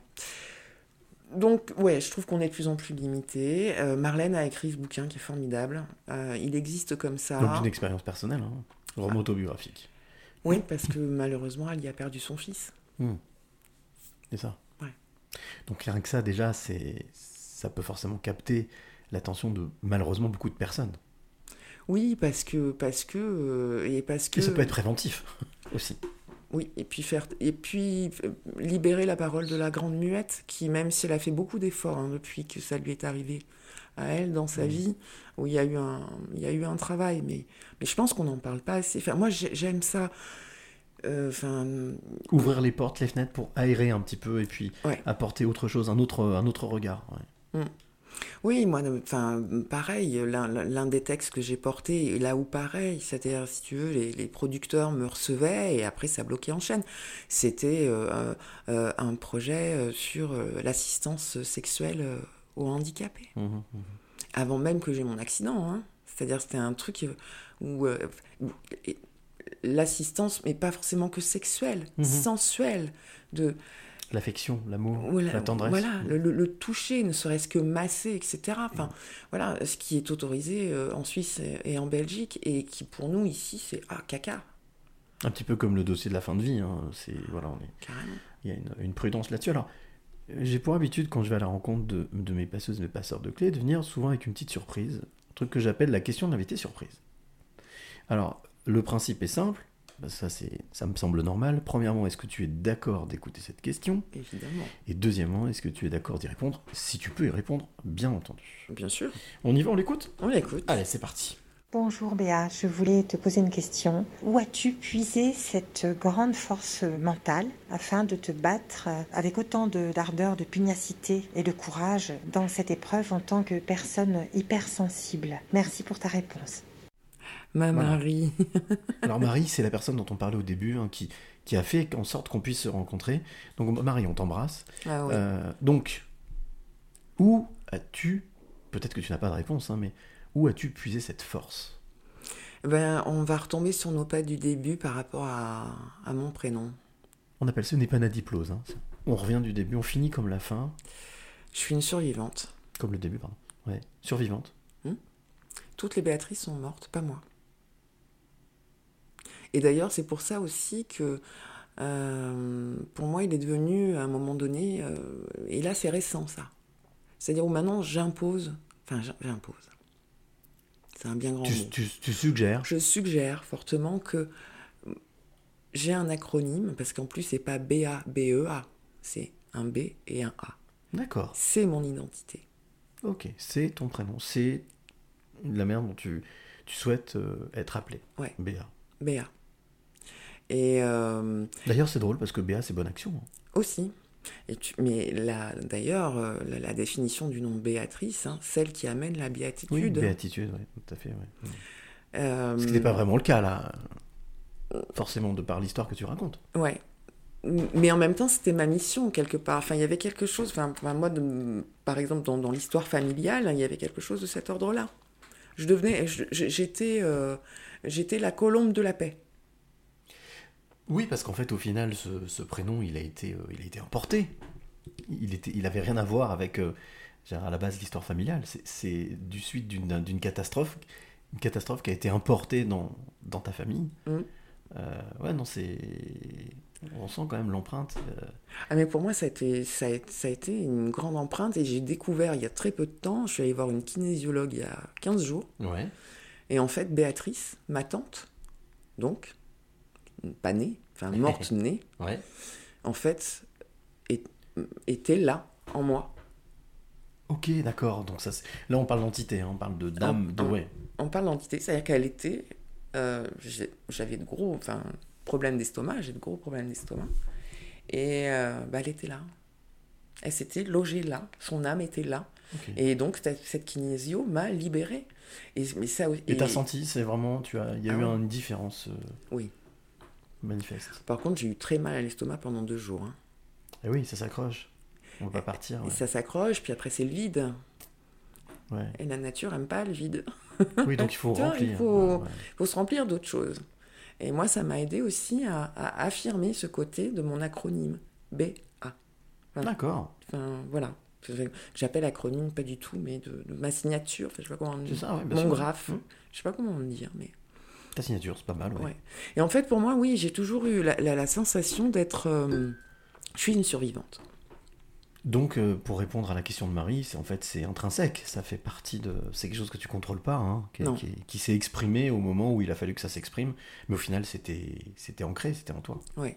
donc, ouais, je trouve qu'on est de plus en plus limité. Euh, Marlène a écrit ce bouquin qui est formidable. Euh, il existe comme ça. Donc une expérience personnelle, hein. roman autobiographique. Oui, parce que malheureusement, elle y a perdu son fils. Hmm. C'est ça. Ouais. Donc rien que ça, déjà, c'est ça peut forcément capter l'attention de malheureusement beaucoup de personnes. Oui, parce que parce que euh, et parce que Et ça peut être préventif aussi. Oui, et puis faire et puis euh, libérer la parole de la grande muette qui même si elle a fait beaucoup d'efforts hein, depuis que ça lui est arrivé à elle dans sa vie où il y a eu un il y a eu un travail mais mais je pense qu'on n'en parle pas assez. Enfin moi j'ai- j'aime ça Euh, enfin Ouvrir les portes, les fenêtres pour aérer un petit peu et puis Ouais. apporter autre chose, un autre, un autre regard. ouais. Mm. Oui, moi, enfin, pareil, l'un des textes que j'ai porté, là où pareil, c'est-à-dire, si tu veux, les, les producteurs me recevaient et après ça bloquait en chaîne. C'était euh, euh, un projet euh, sur euh, l'assistance sexuelle euh, aux handicapés, Mhm, mhm. avant même que j'ai mon accident. hein. C'est-à-dire, c'était un truc euh, où, euh, l'assistance, mais pas forcément que sexuelle, sensuelle, de L'affection, l'amour, voilà, la tendresse. Voilà, le, le- le toucher, ne serait-ce que masser, etc. Enfin, voilà, ce qui est autorisé euh, en Suisse et, en Belgique, et qui pour nous ici, c'est ah caca, Un petit peu comme le dossier de la fin de vie. hein. C'est voilà, on est. carrément. Il y a une, une prudence là-dessus. Alors, j'ai pour habitude, quand je vais à la rencontre de, de mes passeuses et mes passeurs de clés, de venir souvent avec une petite surprise, un truc que j'appelle la question de l'invité surprise. Alors, le principe est simple, ça, c'est, ça me semble normal. Premièrement, est-ce que tu es d'accord d'écouter cette question? Évidemment, Et deuxièmement, est-ce que tu es d'accord d'y répondre? Si tu peux y répondre, bien entendu. bien sûr. On y va, on l'écoute? On l'écoute. Allez, c'est parti. Bonjour Béa, je voulais te poser une question. Où as-tu puisé cette grande force mentale afin de te battre avec autant de- d'ardeur, de pugnacité et de courage dans cette épreuve en tant que personne hypersensible? Merci pour ta réponse. Ma Voilà. Marie. Alors Marie, c'est la personne dont on parlait au début, hein, qui, qui a fait en sorte qu'on puisse se rencontrer. Donc Marie, on t'embrasse. Ah oui. Euh, donc, où as-tu, peut-être que tu n'as pas de réponse, hein, mais où as-tu puisé cette force? Ben, on va retomber sur nos pas du début par rapport à, à mon prénom. On appelle ça une épanadiplose. hein. On revient du début, on finit comme la fin, Je suis une survivante. comme le début, pardon. Ouais, survivante. Toutes les Béatrices sont mortes, pas moi. Et d'ailleurs, c'est pour ça aussi que euh, pour moi, il est devenu à un moment donné, euh, et là c'est récent ça. C'est-à-dire où maintenant j'impose, enfin j'im- j'impose. C'est un bien grand Tu, mot. tu- tu suggères? Je suggère fortement que j'ai un acronyme, parce qu'en plus c'est pas B-A-B-E-A, c'est un B et un A. D'accord. C'est mon identité. Ok, c'est ton prénom, c'est la manière dont tu, tu souhaites euh, être appelé. Ouais. Béa. Béa. Et euh, D'ailleurs, c'est drôle parce que Béa, c'est bonne action. hein. Aussi. Et tu- mais d'ailleurs, euh, la, la définition du nom Béatrice, hein, celle qui amène la Oui, béatitude. béatitude, oui, tout à fait. euh, Ce qui n'est pas vraiment le cas, là. Forcément, de par l'histoire que tu racontes. Ouais. Mais en même temps, c'était ma mission, quelque part. Enfin, il y avait quelque chose, enfin, moi, de- par exemple, dans, dans l'histoire familiale, il y avait quelque chose de cet ordre-là. Je devenais, j'étais, euh, j'étais la colombe de la paix. Oui, parce qu'en fait, au final, ce, ce prénom, il a été, euh, il a été importé. Il était, il avait rien à voir avec, euh, à la base, l'histoire familiale. C'est- du suite d'une d'une catastrophe, une catastrophe qui a été importée dans, dans ta famille. Mm. Euh, ouais, non, c'est, on sent quand même l'empreinte. euh, Ah, mais pour moi, ça a, été, ça, a, ça a été une grande empreinte et j'ai découvert il y a très peu de temps, je suis allée voir une kinésiologue il y a 15 jours. Ouais. Et en fait, Béatrice, ma tante, donc, pas née, enfin morte née, Ouais. en fait, est- était là, en moi. Ok, d'accord. Donc ça, c'est- là, on parle d'entité, hein, on parle de dame, de on, ouais. on parle d'entité, c'est-à-dire qu'elle était. euh, J'avais de gros enfin, problèmes d'estomac, j'ai de gros problèmes d'estomac. Et euh, bah, elle était là. Elle s'était logée là, son âme était là. Et donc cette, kinésio m'a libérée. Et, mais ça, Et t'as senti, c'est vraiment, tu as, il y a Ah eu une différence euh, Oui. Manifeste. Par contre, j'ai eu très mal à l'estomac pendant deux jours. hein. Et oui, ça s'accroche. On va partir. Et ouais. ça s'accroche, puis après c'est le vide. Ouais. Et la nature aime pas le vide. Oui, donc il faut remplir. Il faut, Ouais, ouais. faut se remplir d'autres choses. Et moi, ça m'a aidé aussi à, à affirmer ce côté de mon acronyme BA. Voilà. D'accord. Enfin, voilà. J'appelle acronyme pas du tout, mais de, de ma signature. Enfin, je sais pas comment on dit. ça, Mon graphe. Hum. Je sais pas comment on dire, mais. Ta signature, c'est pas mal, ouais. Ouais. Et en fait, pour moi, oui, j'ai toujours eu la, la- la sensation d'être. euh, je suis une survivante. Donc, euh, pour répondre à la question de Marie, c'est en fait c'est intrinsèque, ça fait partie de, c'est quelque chose que tu contrôles pas, hein, qui, Non. qui- qui s'est exprimé au moment où il a fallu que ça s'exprime, mais au final c'était, c'était ancré, c'était en toi. Ouais.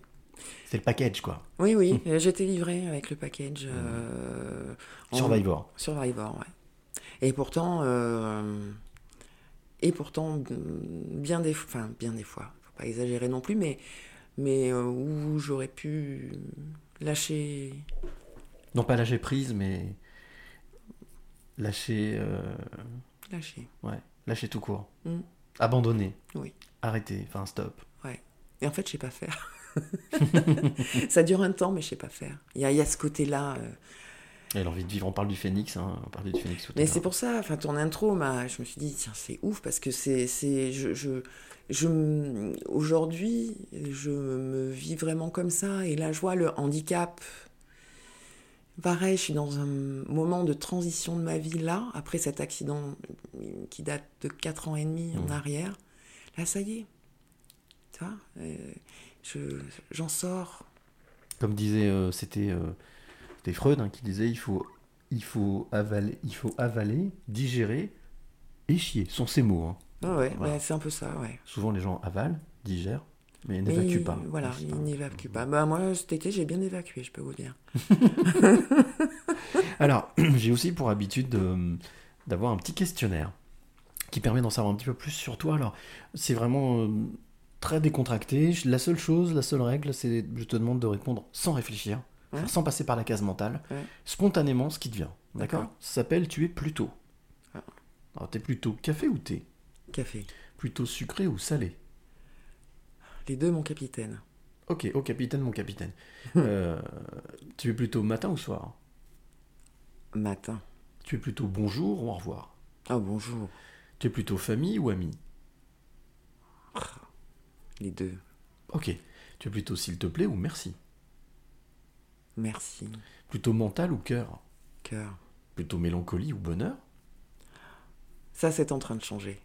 C'est le package quoi. Oui, oui, j'étais livrée avec le package. euh, en- Survivor. Survivor, ouais. Et pourtant, euh, et pourtant, bien des, enfin, bien des fois, faut pas exagérer non plus, mais, mais euh, où j'aurais pu lâcher. Non pas lâcher prise, mais lâcher, euh, Lâcher. ouais, lâcher tout court, Mm. abandonner, Oui. arrêter, enfin stop. Ouais. Et en fait, je sais pas faire. Ça dure un temps, mais je sais pas faire. Il y y a ce côté-là. euh, Et l'envie de vivre, on parle du phénix, hein, on parlait du phénix tout Mais c'est pour ça, enfin, ton intro, m'a- je me suis dit, tiens, c'est ouf, parce que c'est. c'est je, je, je Aujourd'hui, je me vis vraiment comme ça, et là, je vois le handicap. Pareil, je suis dans un moment de transition de ma vie là, après cet accident qui date de 4 ans et demi en arrière. Là, ça y est. Tu vois euh, je- J'en sors. Comme disait, euh, c'était, euh, c'était Freud hein, qui disait, il faut, il faut avaler, il faut avaler, digérer et chier. Ce sont ces mots. hein. Ah ouais, Voilà. ouais, c'est un peu ça, ouais. Souvent les gens avalent, digèrent, mais Mais n'évacuent pas. Voilà, ils n'évacuent pas. Bah, moi, cet été, j'ai bien évacué, je peux vous dire. Alors, j'ai aussi pour habitude de- d'avoir un petit questionnaire qui permet d'en savoir un petit peu plus sur toi. Alors, c'est vraiment euh, très décontracté. La seule chose, la seule règle, c'est je te demande de répondre sans réfléchir, Ouais. sans passer par la case mentale, Ouais. spontanément ce qui te vient. D'accord D'accord. Ça s'appelle tu es plutôt. Ah. Alors, t'es plutôt café ou thé? Café. Plutôt sucré ou salé? Les deux, mon capitaine. Ok, oh capitaine, mon capitaine. Euh, tu es plutôt matin ou soir? Matin. Tu es plutôt bonjour ou au revoir? Ah, bonjour. Tu es plutôt famille ou ami? Les deux. Ok. Tu es plutôt s'il te plaît ou merci? Merci. Plutôt mental ou cœur? Cœur. Plutôt mélancolie ou bonheur? Ça, c'est en train de changer.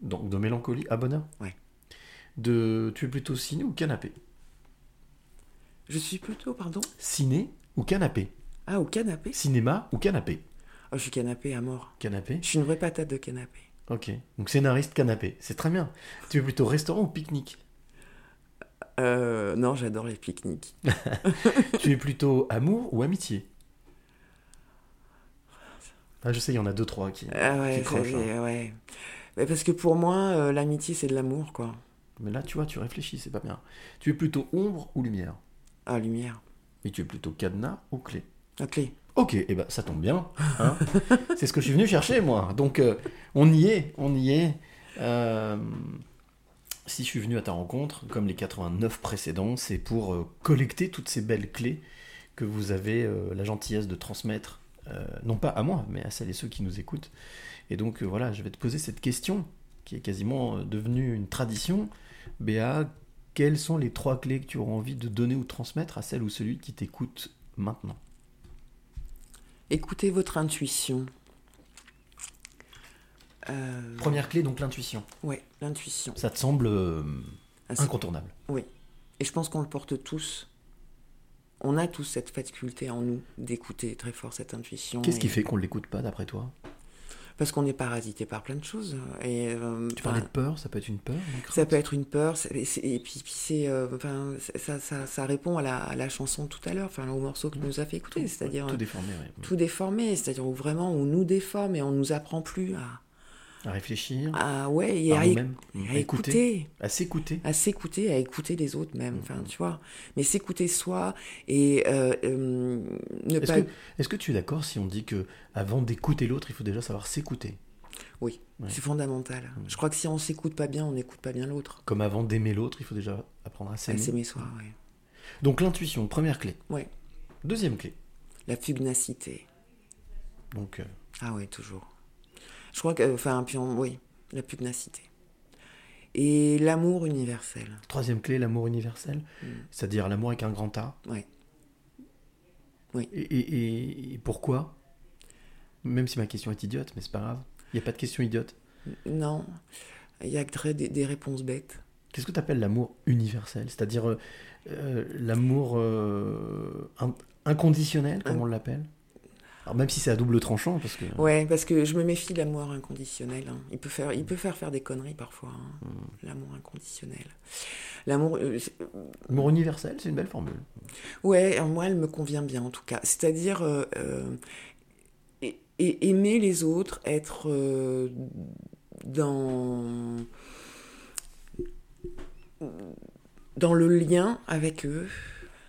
Donc de mélancolie à bonheur? Ouais. De tu es plutôt ciné ou canapé? Je suis plutôt, pardon? Ciné ou canapé? Ah, au canapé? Cinéma ou canapé? Oh, je suis canapé à mort. Canapé? Je suis une vraie patate de canapé. Ok. Donc scénariste canapé, c'est très bien. Tu es plutôt restaurant ou pique-nique? Euh, non, j'adore les pique-niques. Tu es plutôt amour ou amitié? Ah, Je sais, il y en a deux, trois qui, Ah qui ouais, c'est- hein. ouais. Mais parce que pour moi, euh, l'amitié, c'est de l'amour, quoi. Mais là, tu vois, tu réfléchis, c'est pas bien. Tu es plutôt ombre ou lumière? Ah, lumière. Et tu es plutôt cadenas ou clé? La clé. Ok, et ben ça tombe bien. hein. c'est ce que je suis venu chercher, moi. Donc, euh, on y est, on y est. Euh, si je suis venu à ta rencontre, comme les 89 précédents, c'est pour euh, collecter toutes ces belles clés que vous avez euh, la gentillesse de transmettre, euh, non pas à moi, mais à celles et ceux qui nous écoutent. Et donc, voilà, je vais te poser cette question qui est quasiment devenue une tradition. Béa, quelles sont les trois clés que tu auras envie de donner ou transmettre à celle ou celui qui t'écoute maintenant? Écoutez votre intuition. Euh, Première clé, donc l'intuition. Ouais, l'intuition. Ça te semble euh, incontournable. Oui. Et je pense qu'on le porte tous. On a tous cette faculté en nous d'écouter très fort cette intuition. Qu'est-ce qui fait qu'on ne l'écoute pas, d'après toi? Parce qu'on est parasité par plein de choses. Et, euh, Tu parlais de peur, ça peut être une peur une Ça peut être une peur, et, puis, puis c'est, euh, enfin, ça, ça, ça répond à la, à la chanson de tout à l'heure, enfin, au morceau que nous a fait écouter, c'est-à-dire Tout déformé, ouais. tout déformé, c'est-à-dire où vraiment on nous déforme et on nous apprend plus à, À réfléchir. à ouais, et à, éc- nous-mêmes, à écouter. À s'écouter. à s'écouter, à écouter les autres même, enfin, tu vois. Mais s'écouter soi et euh, euh, ne Est-ce pas. est-ce que tu es d'accord si on dit que avant d'écouter l'autre, il faut déjà savoir s'écouter? Oui, Ouais. c'est fondamental. Je crois que si on s'écoute pas bien, on n'écoute pas bien l'autre. Comme avant d'aimer l'autre, il faut déjà apprendre à À s'aimer. s'aimer soi, oui. Donc l'intuition, première clé. Ouais. Deuxième clé. La pugnacité. Donc euh, Ah oui, toujours. Je crois que, enfin, puis on- oui, la pugnacité. Et l'amour universel. troisième clé, l'amour universel, Mm. c'est-à-dire l'amour avec un grand A. Ouais. Oui. Et, et- et- et pourquoi? Même si ma question est idiote, mais c'est pas grave. Il n'y a pas de question idiote. Non, il y a que des, des réponses bêtes. Qu'est-ce que tu appelles l'amour universel? C'est-à-dire euh, euh, l'amour euh, in- inconditionnel, comme on l'appelle? Alors même si c'est à double tranchant, parce que... Ouais, parce que je me méfie de l'amour inconditionnel. hein. Il, peut faire, il peut faire faire des conneries parfois, hein, Hmm. l'amour inconditionnel. L'amour. euh, L'amour universel, c'est une belle formule. ouais, euh, moi, elle me convient bien en tout cas. C'est-à-dire euh, euh, et, et aimer les autres, être euh, dans. dans le lien avec eux,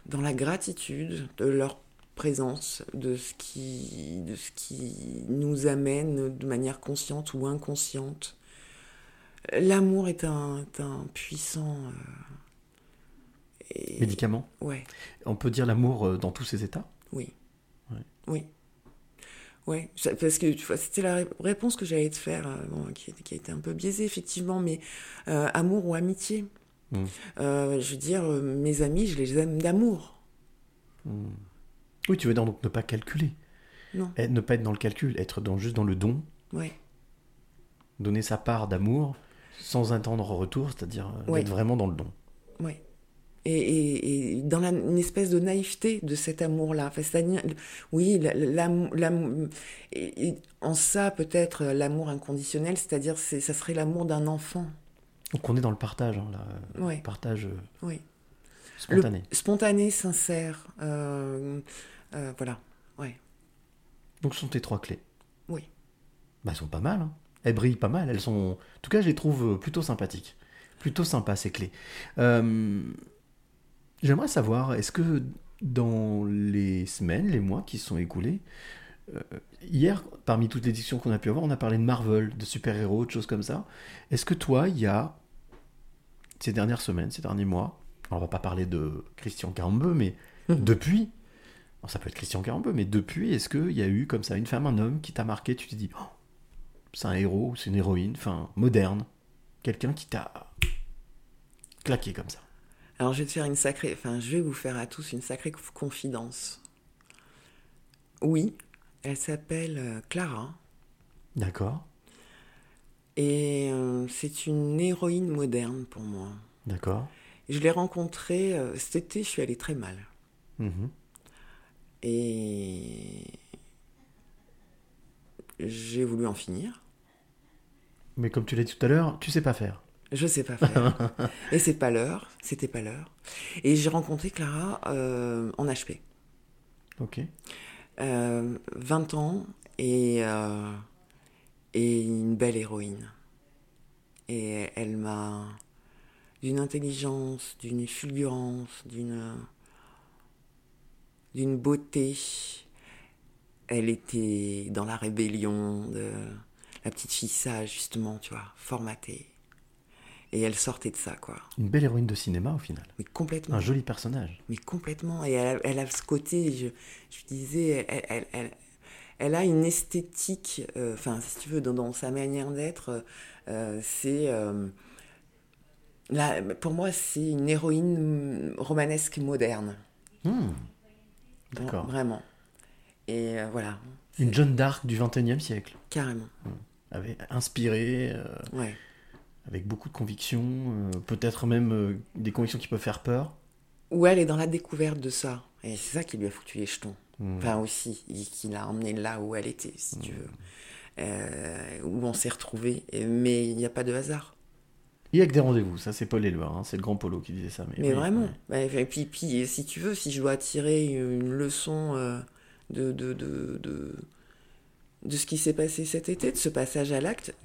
dans la gratitude de leur présence, de ce qui, de ce qui nous amène de manière consciente ou inconsciente. L'amour est un, est un puissant... euh, et- Médicament Ouais, On peut dire l'amour euh, dans tous ses états? Oui. Ouais. Oui. Ouais, parce que tu vois, c'était la ré- réponse que j'allais te faire, euh, bon, qui, qui a été un peu biaisée effectivement, mais euh, amour ou amitié. Mm. Euh, je veux dire, mes amis, je les aime d'amour. Hmm. Oui, tu veux dire donc ne pas calculer. Non. Et ne pas être dans le calcul, être dans, juste dans le don, Ouais. donner sa part d'amour sans attendre retour, c'est-à-dire euh, d'être vraiment dans le don. Ouais. Et, et- et dans la, une espèce de naïveté de cet amour-là. Enfin, c'est-à-dire, oui, l'amour, en ça peut-être euh, l'amour inconditionnel, c'est-à-dire c'est, ça serait l'amour d'un enfant. Donc on est dans le partage, hein, là, Ouais. partage euh, Oui. spontané. Le- spontané, sincère. euh, euh, voilà. Ouais. Donc ce sont tes trois clés. Oui. Bah, elles sont pas mal. hein. Elles brillent pas mal. Elles sont. En tout cas, je les trouve euh, plutôt sympathiques. Plutôt sympas, ces clés. Euh, J'aimerais savoir, est-ce que dans les semaines, les mois qui se sont écoulés, euh, hier, parmi toutes les discussions qu'on a pu avoir, on a parlé de Marvel, de super-héros, de choses comme ça. Est-ce que toi, il y a, ces dernières semaines, ces derniers mois, on va pas parler de Christian Carambeu, mais depuis, ça peut être Christian Carambeu, mais depuis, est-ce qu'il y a eu comme ça une femme, un homme qui t'a marqué, tu t'es dit, oh, c'est un héros, c'est une héroïne, enfin, moderne, quelqu'un qui t'a claqué comme ça? Alors je vais te faire une sacrée, enfin je vais vous faire à tous une sacrée conf- confidence. Oui, elle s'appelle euh, Clara D'accord, et euh, c'est une héroïne moderne pour moi. d'accord. Je l'ai rencontrée euh, cet été, je suis allée très mal. Mhm. Et j'ai voulu en finir. Mais comme tu l'as dit tout à l'heure, tu sais pas faire. Je sais pas faire. Et c'est pas l'heure, c'était pas l'heure. Et j'ai rencontré Clara euh, en HP. Ok. Euh, 20 ans et, euh, et une belle héroïne. Et elle m'a d'une intelligence, d'une fulgurance, d'une d'une beauté. Elle était dans la rébellion de la petite fille sage justement, tu vois, formatée. Et elle sortait de ça, quoi. Une belle héroïne de cinéma au final. Mais complètement. Un joli personnage. Mais complètement. Et elle a, elle a ce côté, je, je disais, elle, elle, elle, elle a une esthétique, euh, enfin, si tu veux, dans, dans sa manière d'être, euh, c'est. euh, là, pour moi, c'est une héroïne romanesque moderne. Hmm. D'accord. Vraiment. Et euh, voilà, Une Jeanne d'Arc du 21e siècle. carrément. Avait inspiré, euh, Ouais. avec beaucoup de convictions, euh, peut-être même des convictions qui peuvent faire peur. Où elle est dans la découverte de ça. Et c'est ça qui lui a foutu les jetons. Hmm. Enfin, aussi, et qui l'a emmenée là où elle était, si tu veux. euh, où on s'est retrouvés. Et- Mais il n'y a pas de hasard. Il y a que des rendez-vous, ça c'est Paul Éluard, hein, c'est le grand Polo qui disait ça. Mais, Mais oui, vraiment. ouais. Ouais, Et puis, puis, si tu veux, si je dois tirer une leçon euh, de, de, de, de, de ce qui s'est passé cet été, de ce passage à l'acte,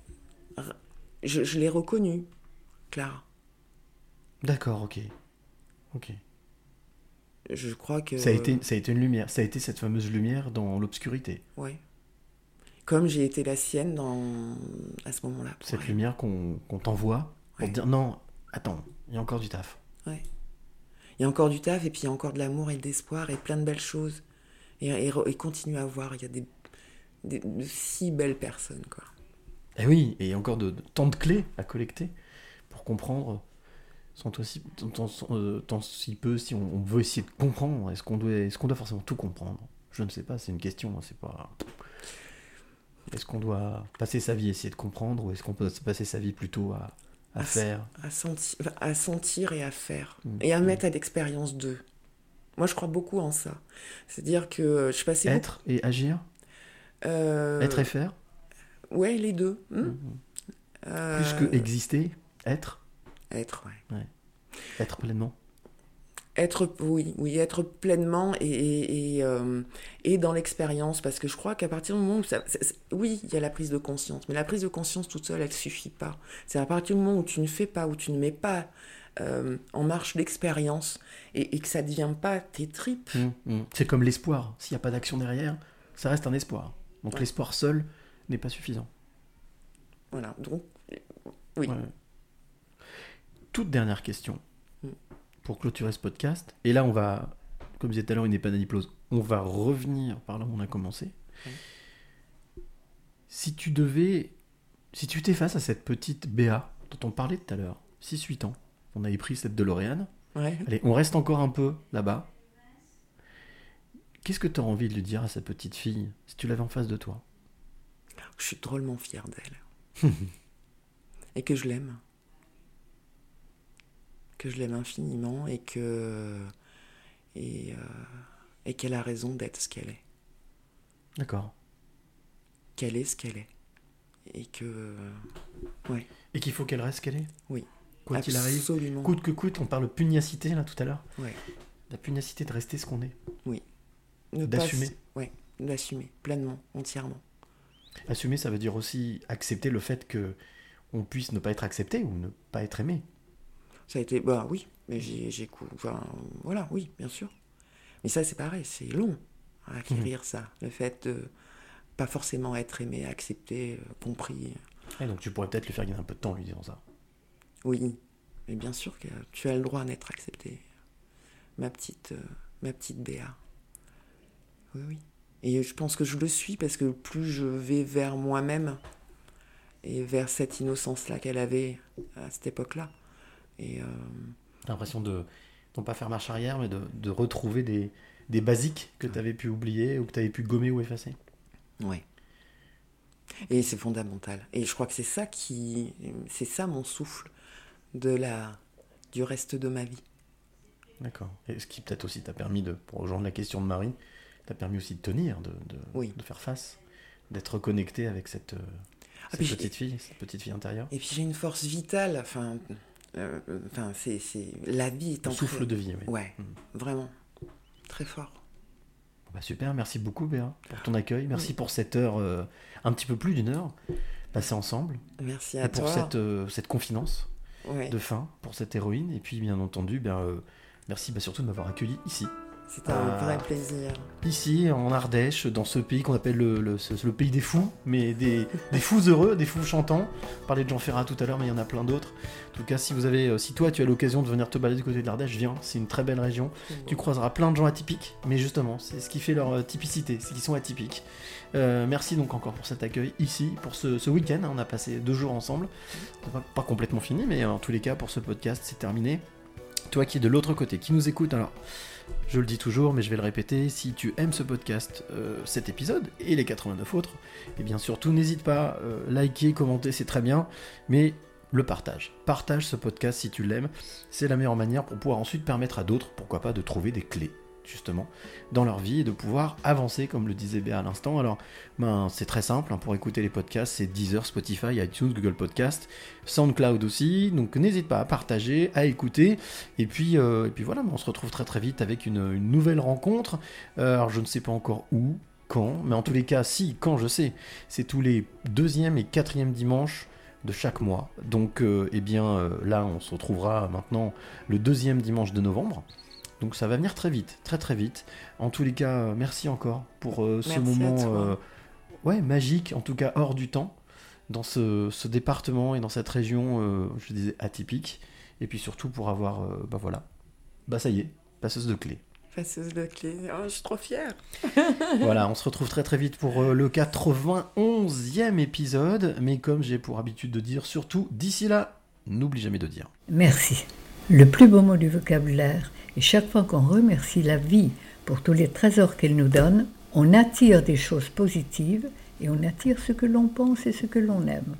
je, je l'ai reconnu, Clara. D'accord, ok. Ok. Je crois que. Ça, a été, ça a été une lumière, ça a été cette fameuse lumière dans l'obscurité. Ouais. Comme j'ai été la sienne dans... à ce moment-là. Cette elle. lumière qu'on qu'on t'envoie pour Ouais. dire non, attends, il y a encore du taf. Ouais. Il y a encore du taf et puis il y a encore de l'amour et de l'espoir et plein de belles choses. Et, et, continue à voir, il y a des, des- de si belles personnes, quoi. Et Eh oui, et il y a encore de, de- tant de clés à collecter pour comprendre, sans toi si, tant, tant- euh, tant si peu, si on, on veut essayer de comprendre, est-ce qu'on doit, est qu'on doit forcément tout comprendre? Je ne sais pas, c'est une question, hein, c'est pas... Est-ce qu'on doit passer sa vie à essayer de comprendre ou est-ce qu'on peut passer sa vie plutôt à, à faire à, senti- à sentir et à faire. Mm. Et à mettre à l'expérience d'eux. Moi, je crois beaucoup en ça. C'est-à-dire que euh, je passais Être et agir euh, Être et faire Ouais, les deux. Hmm Mhm. Euh, Plus que exister, être Être, ouais. Être pleinement Être, oui, oui, être pleinement et, et, et, euh, et dans l'expérience, parce que je crois qu'à partir du moment où ça, oui, il y a la prise de conscience, mais la prise de conscience toute seule, elle suffit pas. C'est à partir du moment où tu ne fais pas, où tu ne mets pas euh, en marche l'expérience et, et que ça ne devient pas tes tripes. Mm, mm. C'est comme l'espoir. S'il n'y a pas d'action derrière, ça reste un espoir. Donc Ouais. l'espoir seul n'est pas suffisant. Voilà, donc, oui. Ouais. Toute dernière question Mm. Pour clôturer ce podcast. Et là, on va, comme je disais tout à l'heure, une épanadyplose. On va revenir par là où on a commencé. Si tu devais, si tu t'es face à cette petite Béa dont on parlait tout à l'heure, 6-8 ans, on avait pris cette DeLorean. Ouais. Allez, on reste encore un peu là-bas. Qu'est-ce que tu as envie de lui dire à cette petite fille si tu l'avais en face de toi? Je suis drôlement fière d'elle. et que je l'aime. Que je l'aime infiniment et que. Et, euh, et qu'elle a raison d'être ce qu'elle est. D'accord. Qu'elle est ce qu'elle est. Et que. Ouais. Et qu'il faut qu'elle reste ce qu'elle est? Oui. Quoi qu'il arrive, Absolument. coûte que coûte, on parle de pugnacité là tout à l'heure. Ouais. La pugnacité de rester ce qu'on est. Ne pas- d'assumer. Ouais, d'assumer pleinement, entièrement. Assumer, ça veut dire aussi accepter le fait que on puisse ne pas être accepté ou ne pas être aimé. Ça a été. Bah oui, mais j'ai. Enfin, voilà, oui, bien sûr. Mais ça, c'est pareil, c'est long à Mhm. acquérir ça. Le fait de pas forcément être aimé, accepté, euh, compris. Et donc tu pourrais peut-être lui faire gagner un peu de temps en lui disant ça. Oui, mais bien sûr que tu as le droit d'être accepté. Ma petite, euh, ma petite Béa. Oui, oui. Et je pense que je le suis parce que plus je vais vers moi-même et vers cette innocence-là qu'elle avait à cette époque-là. Et euh, T'as l'impression de non pas faire marche arrière, mais de, de retrouver des, des basiques que tu avais pu oublier ou que tu avais pu gommer ou effacer. ouais. Et c'est fondamental. Et je crois que c'est ça qui, c'est ça mon souffle de la, du reste de ma vie. D'accord. Et ce qui peut-être aussi t'a permis de, pour rejoindre la question de Marie, t'a permis aussi de tenir, de, de, Oui. de faire face, d'être reconnecté avec cette, euh, Ah, petite fille, cette petite fille intérieure. Et puis j'ai une force vitale. Enfin, enfin, c'est, c'est la vie est Un entrée- souffle de vie, oui. Ouais, Mm. vraiment, très fort. Bah super, merci beaucoup Béa pour ton accueil. Merci Oui. pour cette heure, euh, un petit peu plus d'une heure, passée ensemble. Merci Et à pour toi. cette, euh, cette confidence de fin, pour cette héroïne. Et puis bien entendu, bien, euh, merci bah, surtout de m'avoir accueilli ici. C'était un Ah. vrai plaisir. Ici, en Ardèche, dans ce pays qu'on appelle le, le- ce- le pays des fous, mais des, des fous heureux, des fous chantants. On parlait de Jean Ferrat tout à l'heure, mais il y en a plein d'autres. En tout cas, si vous avez, euh, si toi tu as l'occasion de venir te balader du côté de l'Ardèche, viens. C'est une très belle région. Tu croiseras plein de gens atypiques, mais justement, c'est ce qui fait leur euh, typicité, c'est qu'ils sont atypiques. Euh, merci donc encore pour cet accueil ici, pour ce, ce week-end. hein, On a passé deux jours ensemble. C'est Pas, pas complètement fini, mais en tous les cas, pour ce podcast, c'est terminé. Toi qui es de l'autre côté, qui nous écoute, alors je le dis toujours, mais je vais le répéter, si tu aimes ce podcast, euh, cet épisode et les 89 autres, et bien surtout n'hésite pas, euh, liker, commenter, c'est très bien, mais le partage. Partage ce podcast si tu l'aimes, c'est la meilleure manière pour pouvoir ensuite permettre à d'autres, pourquoi pas, de trouver des clés justement, dans leur vie et de pouvoir avancer, comme le disait Béa à l'instant. Alors, ben, c'est très simple, hein, pour écouter les podcasts, c'est Deezer, Spotify, iTunes, Google Podcast, SoundCloud aussi. Donc, n'hésite pas à partager, à écouter. Et puis, euh, et puis voilà, ben, on se retrouve très très vite avec une, nouvelle rencontre. Euh, alors, je ne sais pas encore où, quand, mais en tous les cas, si, quand je sais, c'est tous les deuxième et quatrième dimanches de chaque mois. Donc, euh, eh bien, là, on se retrouvera maintenant le deuxième dimanche de novembre. Donc, ça va venir très vite, très très vite. En tous les cas, euh, merci encore pour euh, ce Merci moment, euh, ouais, magique, en tout cas hors du temps, dans ce, ce département et dans cette région, euh, je disais atypique. Et puis surtout pour avoir, euh, bah voilà, bah ça y est, passeuse de clé. Passeuse de clé. Oh, je suis trop fière. voilà, on se retrouve très très vite pour euh, le 91e épisode. Mais comme j'ai pour habitude de dire, surtout d'ici là, n'oublie jamais de dire. Merci. Le plus beau mot du vocabulaire est chaque fois qu'on remercie la vie pour tous les trésors qu'elle nous donne, on attire des choses positives et on attire ce que l'on pense et ce que l'on aime.